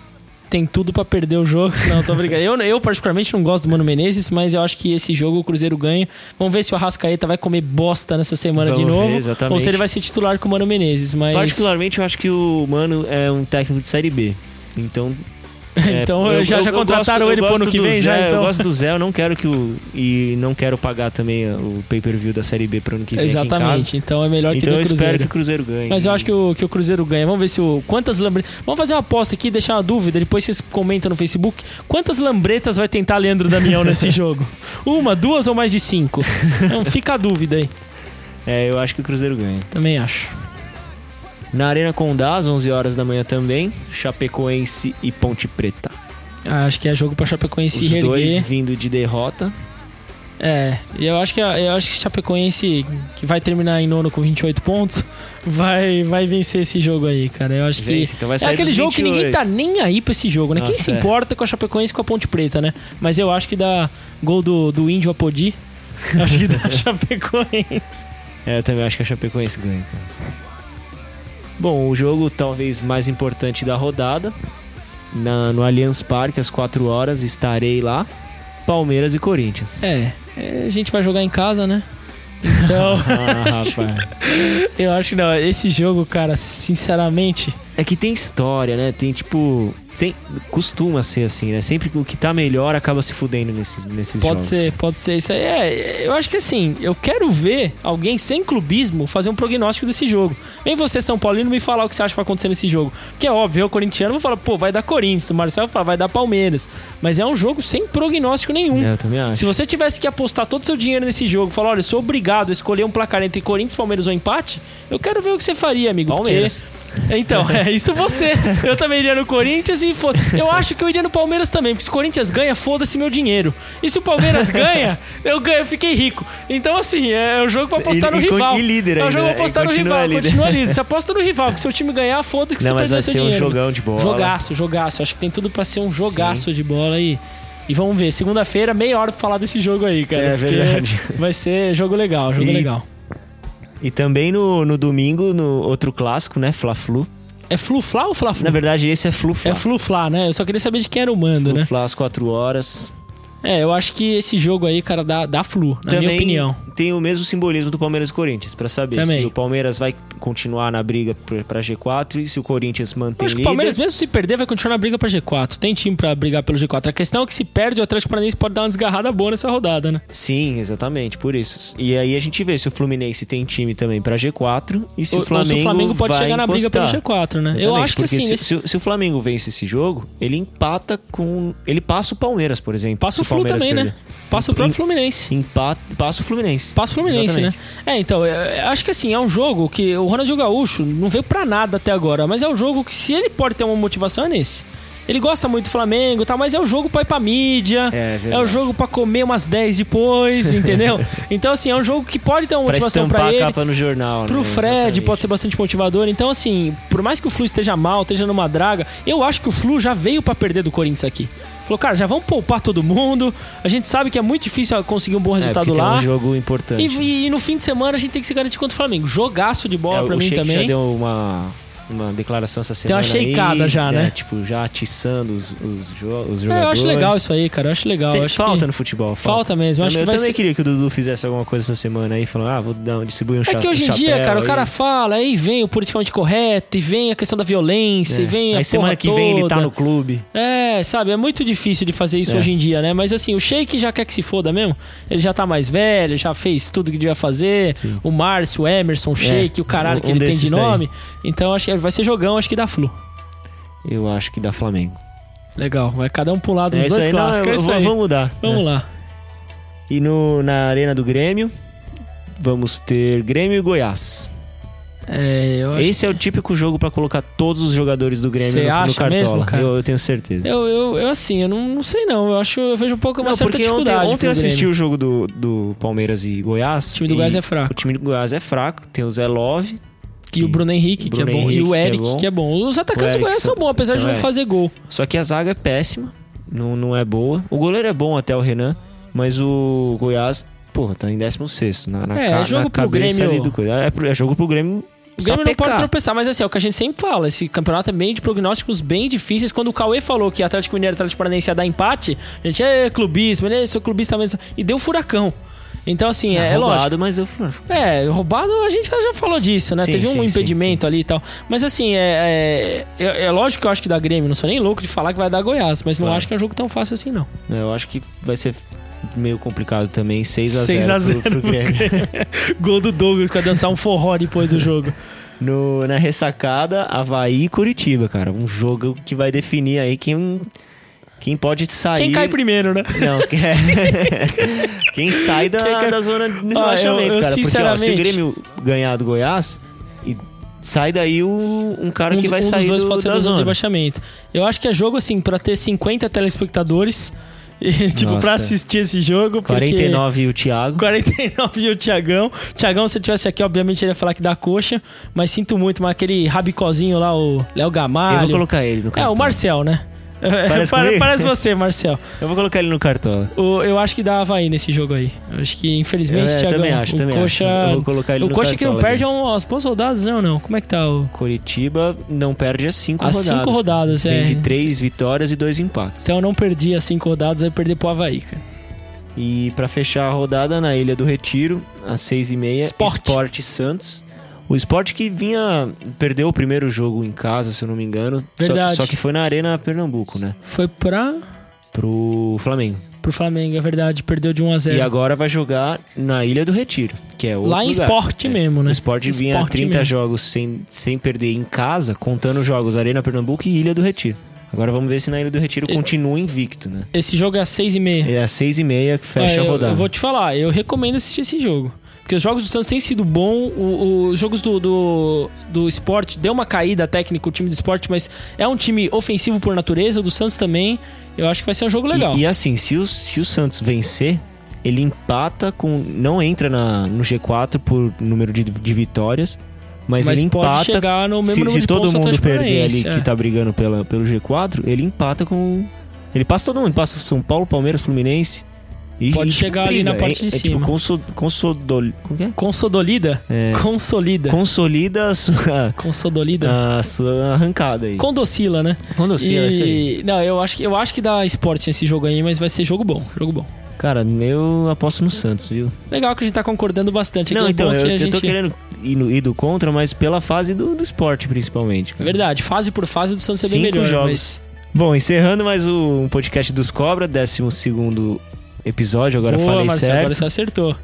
Tem tudo pra perder o jogo. Não, tô brincando. Eu, eu, particularmente, não gosto do Mano Menezes, mas eu acho que esse jogo o Cruzeiro ganha. Vamos ver se o Arrascaeta vai comer bosta nessa semana de Vamos ver, novo. exatamente. ou se ele vai ser titular com o Mano Menezes, mas... Particularmente, eu acho que o Mano é um técnico de Série B. Então. É, Então, eu- já, eu- já eu contrataram gosto- ele eu pro ano que vem, Zé, já, então. Eu gosto do Zé, eu não quero que o. E não quero pagar também o pay-per-view da Série B pro ano que vem. Exatamente. Então é melhor que Então eu Cruzeiro. espero que o Cruzeiro ganhe. Mas eu acho que o, que o Cruzeiro ganha. Vamos ver se o. Quantas lambretas. Vamos fazer uma aposta aqui, deixar uma dúvida. Depois vocês comentam no Facebook. Quantas lambretas vai tentar Leandro Damião nesse jogo? Uma, duas ou mais de cinco? Então fica a dúvida aí. É, eu acho que o Cruzeiro ganha. Também acho. Na Arena Condá, às 11 horas da manhã também, Chapecoense e Ponte Preta. Ah, Acho que é jogo pra Chapecoense Os reerguer. dois vindo de derrota. É, e eu acho que eu acho que Chapecoense, que vai terminar em nono com 28 pontos, vai, vai vencer esse jogo aí, cara. Eu acho Vence, que. então é aquele jogo que ninguém 28. tá nem aí pra esse jogo, né? Quem Nossa, se é. importa com a Chapecoense e com a Ponte Preta, né? Mas eu acho que dá gol do, do Índio Apodi. Acho que dá Chapecoense. É, eu também acho que a Chapecoense ganha, cara. Bom, o jogo talvez mais importante da rodada. Na, no Allianz Parque, às 4 horas, estarei lá. Palmeiras e Corinthians. É, é, a gente vai jogar em casa, né? Então, Ah, rapaz. eu acho que não. Esse jogo, cara, sinceramente. É que tem história, né? Tem tipo. Sem, costuma ser assim, né? Sempre que o que tá melhor acaba se fudendo nesse, nesses Pode jogos. ser, pode ser. Isso aí é. Eu acho que assim, eu quero ver alguém sem clubismo fazer um prognóstico desse jogo. Vem você, São Paulino, me falar o que você acha que vai acontecer nesse jogo. Porque é óbvio, eu, corintiano, vou falar, pô, vai dar Corinthians. O Marcelo vai falar, vai dar Palmeiras. Mas é um jogo sem prognóstico nenhum. É, eu também acho. Se você tivesse que apostar todo o seu dinheiro nesse jogo, falar, olha, eu sou obrigado a escolher um placar entre Corinthians, Palmeiras ou empate, eu quero ver o que você faria, amigo. porque- Palmeiras. Então, é isso você. Eu também iria no Corinthians e foda. Eu acho que eu iria no Palmeiras também, porque se o Corinthians ganha, foda-se meu dinheiro. E se o Palmeiras ganha, eu ganho, eu fiquei rico. Então, assim, é um jogo pra apostar no e rival. e líder É um jogo pra né? apostar no rival, líder. continua líder. Você aposta no rival, porque se o time ganhar, foda-se que Não, você mas perdeu vai seu ser um dinheiro. jogão de bola. Jogaço, jogaço. Acho que tem tudo pra ser um jogaço de bola aí. E vamos ver, segunda-feira, meia hora pra falar desse jogo aí, cara. É verdade. Vai ser jogo legal, jogo E- legal. E também no, no domingo, no outro clássico, né? Fla-Flu. É Flu-Fla ou Fla-Flu? Na verdade, esse é Flu-Fla. É Flu-Fla, né? Eu só queria saber de quem era o mando, né? Flu-Fla às 4 horas. É, eu acho que esse jogo aí, cara, dá, dá Flu, na também minha opinião. Tem o mesmo simbolismo do Palmeiras e Corinthians, pra saber Também. se o Palmeiras vai continuar na briga pra- pra G4 e se o Corinthians Eu mantém acho que o. Palmeiras, mesmo se perder, vai continuar na briga pra G4. Tem time pra brigar pelo G4. A questão é que se perde, o Atlético Paranaense pode dar uma desgarrada boa nessa rodada, né? Sim, exatamente, por isso. E aí a gente vê se o Fluminense tem time também pra G4 e se Ou- o Flamengo, se o Flamengo pode chegar na briga pelo encostar. G4, né? Eu Exatamente, acho que assim, se, esse- se o- se o Flamengo vence esse jogo, ele empata com. Ele passa o Palmeiras, por exemplo. passa se o Flu também, né? Passa o próprio Fluminense. Passa o Fluminense. Passa o Fluminense, Exatamente. né? É, então, eu- eu acho que assim, é um jogo que o Ronaldinho Gaúcho não veio pra nada até agora, mas é um jogo que se ele pode ter uma motivação é nesse. Ele gosta muito do Flamengo e tal, mas é um jogo pra ir pra mídia. É, verdade. É um jogo pra comer umas 10 depois, entendeu? Então, assim, é um jogo que pode ter uma Pra motivação pra a ele. capa no jornal, Pro né? Fred Exatamente. pode ser bastante motivador. Então, assim, por mais que o Flu esteja mal, esteja numa draga, eu acho que o Flu já veio pra perder do Corinthians aqui. Falou, cara, já vamos poupar todo mundo. A gente sabe que é muito difícil conseguir um bom É, resultado porque lá. tem um jogo importante. E, e- e no fim de semana a gente tem que se garantir contra o Flamengo. Jogaço de bola É, pra o mim Sheik também. já deu uma, uma declaração essa Tem uma semana. shakeada aí, já, né? Tipo, já atiçando os, os, jo- os É, jogadores. eu acho legal isso aí, cara. Eu acho legal. Tem- eu acho falta que... no futebol. Falta mesmo. Eu Também- eu também ser- queria que o Dudu fizesse alguma coisa essa semana aí, falando, ah, vou dar, distribuir um cha É que hoje em dia, chapéu cara, o aí. cara fala, aí vem o politicamente correto, e vem a questão da violência, É. e vem a Aí semana que vem ele tá no clube. É, sabe, é muito difícil de fazer isso É. hoje em dia, né? Mas assim, o Sheik já quer que se foda mesmo. Ele já tá mais velho, já fez tudo que devia fazer. Sim. É. O Márcio, o Emerson, o Sheik, o caralho um- que um ele tem de desses daí. nome. Então acho que vai ser jogão, acho que dá flu. Eu acho que dá Flamengo. Legal, vai cada um pro lado dos É dois aí, não, clássicos. é eu- isso vou- vamos mudar. Vamos né? lá. E no, na Arena do Grêmio, vamos ter Grêmio e Goiás. É, eu acho Esse é o típico jogo pra colocar todos os jogadores do Grêmio no, no Cartola. mesmo, cara? eu, eu tenho certeza. Eu, eu, eu, assim, eu não, não sei não. Eu acho, eu vejo um pouco uma Não, certa porque ontem, dificuldade. ontem eu assisti o jogo do, do Palmeiras e Goiás. O time do Goiás é fraco. O time do Goiás é fraco. Tem o Zé Love, Henrique. E o Bruno Henrique, Bruno que é bom. Henrique, e o que é Eric, bom. que é bom. Os atacantes do Eric Goiás são bons, apesar de então não é. fazer gol. Só que a zaga é péssima, não, não é boa. O goleiro é bom até o Renan, mas o Goiás, porra, tá em 16 na, na, É, ca- jogo na pro cabeça Grêmio. ali do coisa. É, é jogo pro Grêmio. O Grêmio não pode tropeçar, mas assim, é o que a gente sempre fala. Esse campeonato é bem de prognósticos bem difíceis. Quando o Cauê falou que Atlético Mineiro e Atlético Paranaense ia dar empate, a gente é clubismo, né? Sou clubista mesmo. E deu furacão. Então, assim, é, é roubado, lógico. mas deu furacão. É, roubado a gente já falou disso, né? Sim, Teve um sim, sim, impedimento ali e tal. Mas assim, é, é, é, é lógico que eu acho que dá Grêmio. Não sou nem louco de falar que vai dar Goiás, mas não acho que é um jogo tão fácil assim, não. Eu acho que vai ser meio complicado também. 6x0 6 a 0 pro, pro Grêmio. Gol do Douglas, vai dançar um forró depois do jogo. No, na ressacada, Havaí e Curitiba, cara. Um jogo que vai definir aí quem, quem pode sair. Quem cai primeiro, né? Não, é... quem sai da, Quem cai- da zona de eu- rebaixamento, eu cara. Porque ó, se o sinceramente- Grêmio ganhar do Goiás, sai daí o, um cara um, que vai um sair dos dois do, pode ser da da zona de rebaixamento. Eu acho que é jogo, assim, pra ter 50 telespectadores. E, tipo, Nossa. pra assistir esse jogo. Porque... 49 e o Thiago. 49 e o Tiagão. Tiagão, se ele tivesse aqui, obviamente ele ia falar que dá coxa. Mas sinto muito, mas aquele rabicozinho lá, o Léo Eu Gamalho. vou colocar ele no É, cartão. o Marcel, né? Parece Pare- comigo? Parece você, Marcel. Eu vou colocar ele no cartão. O- eu acho que dá Havaí nesse jogo aí. Eu acho que, infelizmente, Eu, é, Thiagão, também acho, o também Coxa... acho. Eu vou colocar ele o no Coxa que não perde é um, aos bons soldados, não, não. Como é que tá o... Curitiba não perde as 5 As rodadas. cinco rodadas, é. de 3 vitórias e 2 empates. Então eu não perdi as cinco rodadas, vai perder pro Havaí, cara. E pra fechar a rodada na Ilha do Retiro, às 6h30, Sport. Sport Santos. O Sport que vinha. Perdeu o primeiro jogo em casa, se eu não me engano. Só- Verdade. Só, que foi na Arena Pernambuco, né? Foi pra... Pro Flamengo. pro Flamengo, é verdade. Perdeu de 1 a 0 E agora vai jogar na Ilha do Retiro, que é outro Lá em lugar. esporte É. mesmo, né? O Sport vinha Esporte 30 mesmo. jogos sem, sem perder em casa, contando jogos Arena Pernambuco e Ilha do Retiro. Agora vamos ver se na Ilha do Retiro E- continua invicto, né? Esse jogo é às 6 e meia. É às 6h30 que fecha É, a eu- rodada. Eu, vou te falar, eu recomendo assistir esse jogo. Porque os jogos do Santos têm sido bom, os jogos do, do, do esporte deu uma caída técnica, o time do esporte, mas é um time ofensivo por natureza, o do Santos também. Eu acho que vai ser um jogo legal. E, e assim, se o, se o Santos vencer, ele empata com. Não entra na, no G4 por número de, de vitórias, mas, mas ele empata. chegar no mesmo Se, número se de todo mundo perder ali Paranaense, que é. tá brigando pela, pelo G4, ele empata com. Ele passa todo mundo, passa São Paulo, Palmeiras, Fluminense. E, Pode e, tipo, chegar ali briga. na parte é, de é, cima. tipo, conso, consodol, como é? Consodolida? É. Consolida. Consolida a sua, Consodolida. a sua arrancada aí. Condocila, né? Condocila, é isso aí. E... Não, eu acho, que- eu acho que dá esporte nesse jogo aí, mas vai ser jogo bom. Jogo bom. Cara, eu aposto no Santos, viu? Legal que a gente tá concordando bastante. aqui Não, é então, eu, que eu tô gente- querendo ir, no, ir do contra, mas pela fase do, do esporte, principalmente. cara. Verdade, fase por fase do Santos é bem Cinco melhor. jogos. Mas... Bom, encerrando mais um podcast dos Cobra, 12 episódio, agora Boa, falei Marcelo, certo. agora você acertou.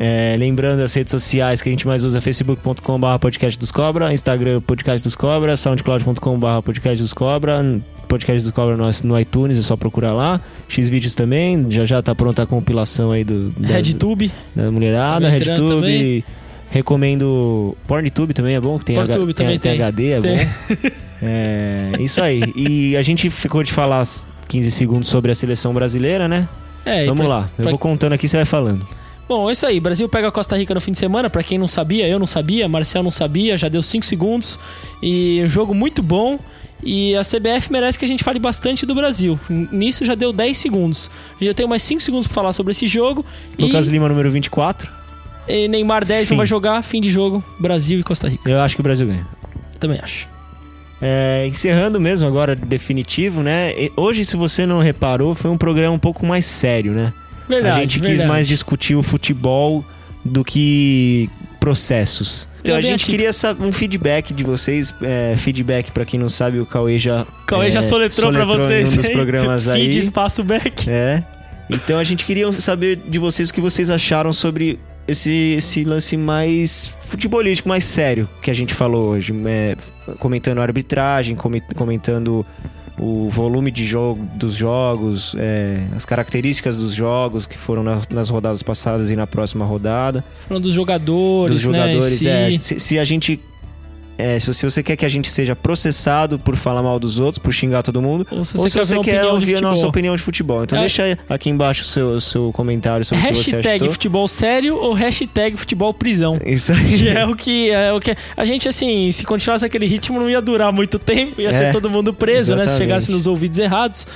É, lembrando as redes sociais que a gente mais usa, facebook.com.br podcast dos Cobra, Instagram podcast dos Cobra, soundcloud.com.br podcast dos Cobra, podcast dos Cobra no, no iTunes, é só procurar lá. Xvideos também, já já tá pronta a compilação aí do, da, RedTube. da mulherada, entrando RedTube. Recomendo PornTube também é bom, que tem, PornTube H- também tem, tem. HD, é Tem. bom. É, isso aí. E a gente ficou de falar 15 segundos sobre a seleção brasileira, né? É, Vamos pra- lá, eu pra- vou contando aqui, você vai falando. Bom, é isso aí. Brasil pega a Costa Rica no fim de semana. Pra quem não sabia, eu não sabia, Marcel não sabia, já deu 5 segundos. E um jogo muito bom. E a CBF merece que a gente fale bastante do Brasil. Nisso já deu 10 segundos. Já tenho mais 5 segundos pra falar sobre esse jogo. Lucas e, Lima, número 24. e Neymar 10 Fim. não vai jogar. Fim de jogo, Brasil e Costa Rica. Eu acho que o Brasil ganha. Também acho. É, encerrando mesmo agora, definitivo, né? Hoje, se você não reparou, foi um programa um pouco mais sério, né? Verdade. a gente quis verdade. mais discutir o futebol do que processos. Então a gente queria um feedback de vocês. É, feedback, pra quem não sabe, o Cauê já. Cauê é, já soletrou, pra vocês. Em um dos programas aí. Feed espaço back. É. Então a gente queria saber de vocês o que vocês acharam sobre esse, esse lance mais futebolístico, mais sério que a gente falou hoje. É, comentando a arbitragem, come- comentando o volume de jogo dos jogos, é, as características dos jogos que foram na- nas rodadas passadas e na próxima rodada. Falando dos jogadores, dos jogadores, né? é. Se- Se, se a gente é, se você quer que a gente seja processado por falar mal dos outros, por xingar todo mundo, Ou se ou você se quer você quer ouvir a nossa opinião de futebol. Então É. deixa aqui embaixo o seu, seu comentário sobre o que você hashtag futebol sério ou hashtag futebol prisão. Isso aí. Que é o que, é o que. A gente, assim, se continuasse aquele ritmo, não ia durar muito tempo, ia É, ser todo mundo preso, né? Se exatamente. chegasse nos ouvidos errados.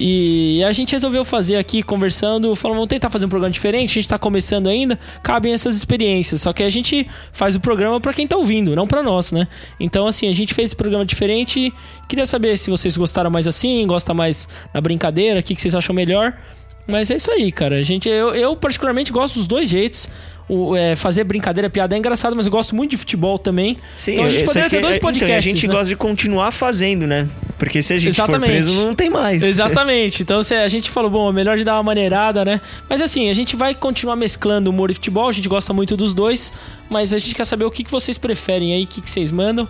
E a gente resolveu fazer aqui, conversando, falando, vamos tentar fazer um programa diferente, a gente tá começando ainda, cabem essas experiências. Só que a gente faz o programa pra quem tá ouvindo, não pra nós, né? Então, assim, a gente fez esse programa diferente. Queria saber se vocês gostaram mais assim, gostam mais na brincadeira, o que, que vocês acham melhor. Mas é isso aí, cara. A gente, eu, eu particularmente gosto dos dois jeitos. O, é, fazer brincadeira, piada é engraçado, mas eu gosto muito de futebol também. Sim, então a gente poderia ter dois é- então, podcasts. a gente né? gosta de continuar fazendo, né? Porque se a gente Exatamente. for preso, não tem mais. Exatamente. Então se a gente falou, bom, é melhor de dar uma maneirada, né? Mas assim, a gente vai continuar mesclando humor e futebol, a gente gosta muito dos dois, mas a gente quer saber o que, que vocês preferem aí, o que, que vocês mandam.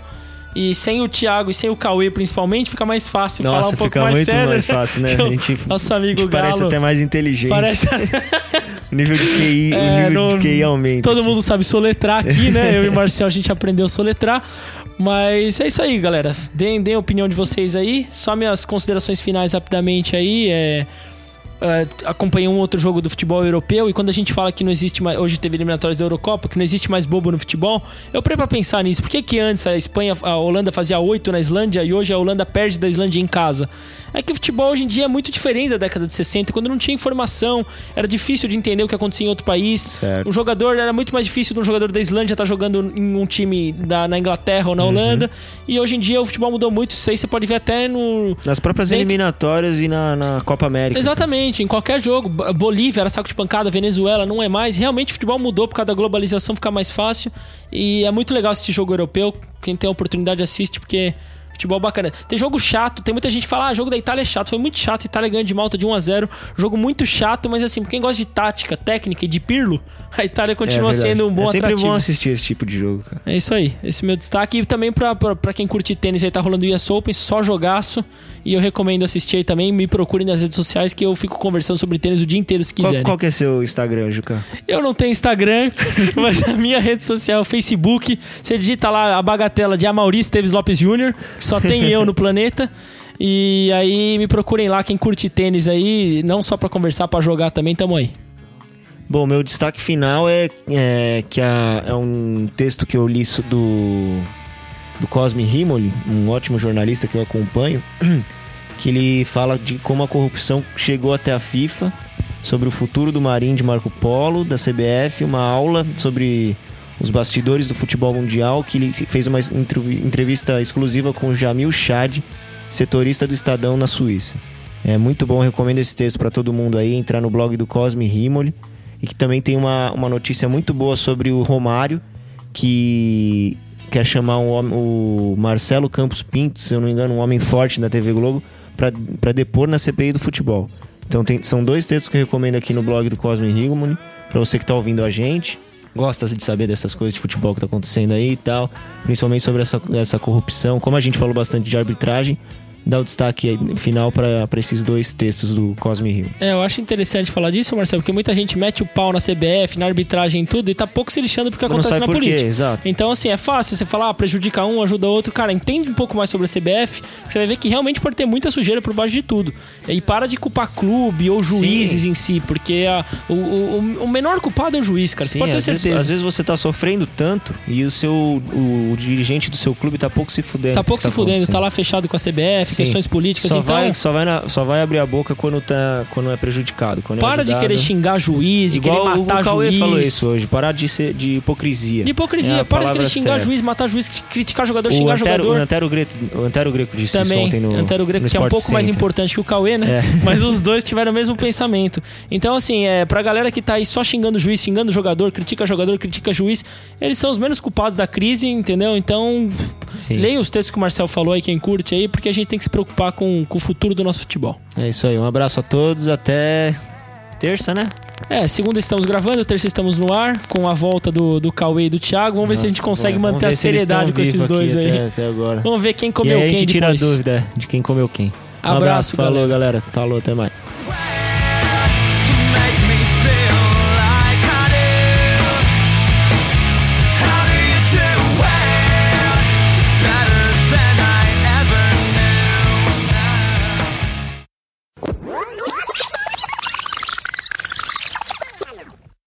E sem o Thiago e sem o Cauê, principalmente, fica mais fácil falar Nossa, um pouco fica mais muito sério. mais fácil, né? Que o A gente, Nosso amigo a gente Galo. parece até mais inteligente. Parece O nível de QI, É, o nível de QI aumenta. Todo aqui. mundo sabe soletrar aqui, né? Eu e o Marcel a gente aprendeu a soletrar. Mas é isso aí, galera. Deem, deem a opinião de vocês aí. Só minhas considerações finais rapidamente aí. É, é, acompanhei um outro jogo do futebol europeu e quando a gente fala que não existe mais. Hoje teve eliminatórias da Eurocopa, que não existe mais bobo no futebol, eu parei pra pensar nisso. Por que, que antes a Espanha, a Holanda fazia 8 na Islândia e hoje a Holanda perde da Islândia em casa? É que o futebol hoje em dia é muito diferente da década de 60, quando não tinha informação, era difícil de entender o que acontecia em outro país. Certo. Um jogador era muito mais difícil de um jogador da Islândia estar jogando em um time da, na Inglaterra ou na Holanda. E hoje em dia o futebol mudou muito. Isso aí você pode ver até no. Nas próprias Dentro- eliminatórias e na, na Copa América. Exatamente, em qualquer jogo. Bo- Bolívia era saco de pancada, Venezuela não é mais. Realmente o futebol mudou por causa da globalização, fica mais fácil. E é muito legal assistir jogo europeu. Quem tem a oportunidade assiste, porque. Futebol bacana. Tem jogo chato, tem muita gente que fala, ah, jogo da Itália é chato. Foi muito chato, Itália ganhando de Malta de 1 a 0 Jogo muito chato, mas assim, pra quem gosta de tática, técnica e de pirlo, a Itália É continua verdade. sendo um bom É sempre atrativo. bom assistir esse tipo de jogo, cara. É isso aí, esse é meu destaque. E também pra, pra, pra quem curte tênis aí, tá rolando o US Open, só jogaço. E eu recomendo assistir aí também. Me procurem nas redes sociais que eu fico conversando sobre tênis o dia inteiro se Qual, quiserem. qual que é seu Instagram, Juca? Eu não tenho Instagram, mas a minha rede social é o Facebook. Você digita lá a bagatela de Amaury Teves Lopes Jr., que só tem eu no planeta. E aí me procurem lá, quem curte tênis aí, não só pra conversar, pra jogar também, tamo aí. Bom, meu destaque final é, é que a- é um texto que eu li do, do Cosme Rimoli, um ótimo jornalista que eu acompanho, que ele fala de como a corrupção chegou até a FIFA, sobre o futuro do Marinho de Marco Polo, da CBF, uma aula sobre os bastidores do futebol mundial, que ele fez uma entrev- entrevista exclusiva com o Jamil Chad, setorista do Estadão na Suíça. É muito bom, recomendo esse texto para todo mundo aí, entrar no blog do Cosme Rimoli. E que também tem uma, uma notícia muito boa sobre o Romário, que quer chamar um o Marcelo Campos Pinto, se eu não me engano, um homem forte da TV Globo, para depor na CPI do futebol. Então tem- são dois textos que eu recomendo aqui no blog do Cosme Rimoli, para você que tá ouvindo a gente. Gosta de saber dessas coisas de futebol que tá acontecendo aí e tal, principalmente sobre essa, essa corrupção. Como a gente falou bastante de arbitragem, dá o destaque final para esses dois textos do Cosme Rio. É, eu acho interessante falar disso, Marcelo, porque muita gente mete o pau na CBF, na arbitragem e tudo, e tá pouco se lixando porque Mas acontece na por quê, política. exato. Então, assim, é fácil você falar, ah, prejudica um, ajuda outro. Cara, entende um pouco mais sobre a CBF, você vai ver que realmente pode ter muita sujeira por baixo de tudo. E para de culpar clube ou juízes em si, porque a- o, o- o menor culpado é o juiz, cara. Você Sim, pode ter às vezes, certeza. às vezes você tá sofrendo tanto e o seu o, o dirigente do seu clube tá pouco se fudendo. Tá pouco se fudendo, tá lá fechado com a CBF, Sim. Questões políticas, Só então. vai, só, vai na- só vai abrir a boca quando, tá, quando é prejudicado. Quando é Para de ajudado. querer xingar juiz, de Igual querer matar o Cauê juiz. falou isso hoje. Parar de ser de hipocrisia. De hipocrisia, É para de querer xingar certa. juiz, matar juiz, criticar jogador, O xingar Antero, o, jogador. Antero Greco, o Antero Greco disse isso Também, ontem no Antero Greco, no que é um pouco mais Center. importante que o Cauê, né? É. Mas os dois tiveram o mesmo pensamento. Então, assim, é, pra galera que tá aí só xingando o juiz, xingando o jogador, critica jogador, critica juiz, eles são os menos culpados da crise, entendeu? Então, Sim. leia os textos que o Marcel falou aí, quem curte aí, porque a gente tem que se preocupar com, com o futuro do nosso futebol. É isso aí. Um abraço a todos. Até terça, né? É, segunda estamos gravando, terça estamos no ar, com a volta do, do Cauê e do Thiago. Vamos ver se a gente Nossa, consegue vamos manter a seriedade com esses dois aí. Até, até agora. Vamos ver quem E comeu aí a quem gente tira a dúvida de quem comeu quem. Um Abraço, abraço, falou galera. Falou, até mais.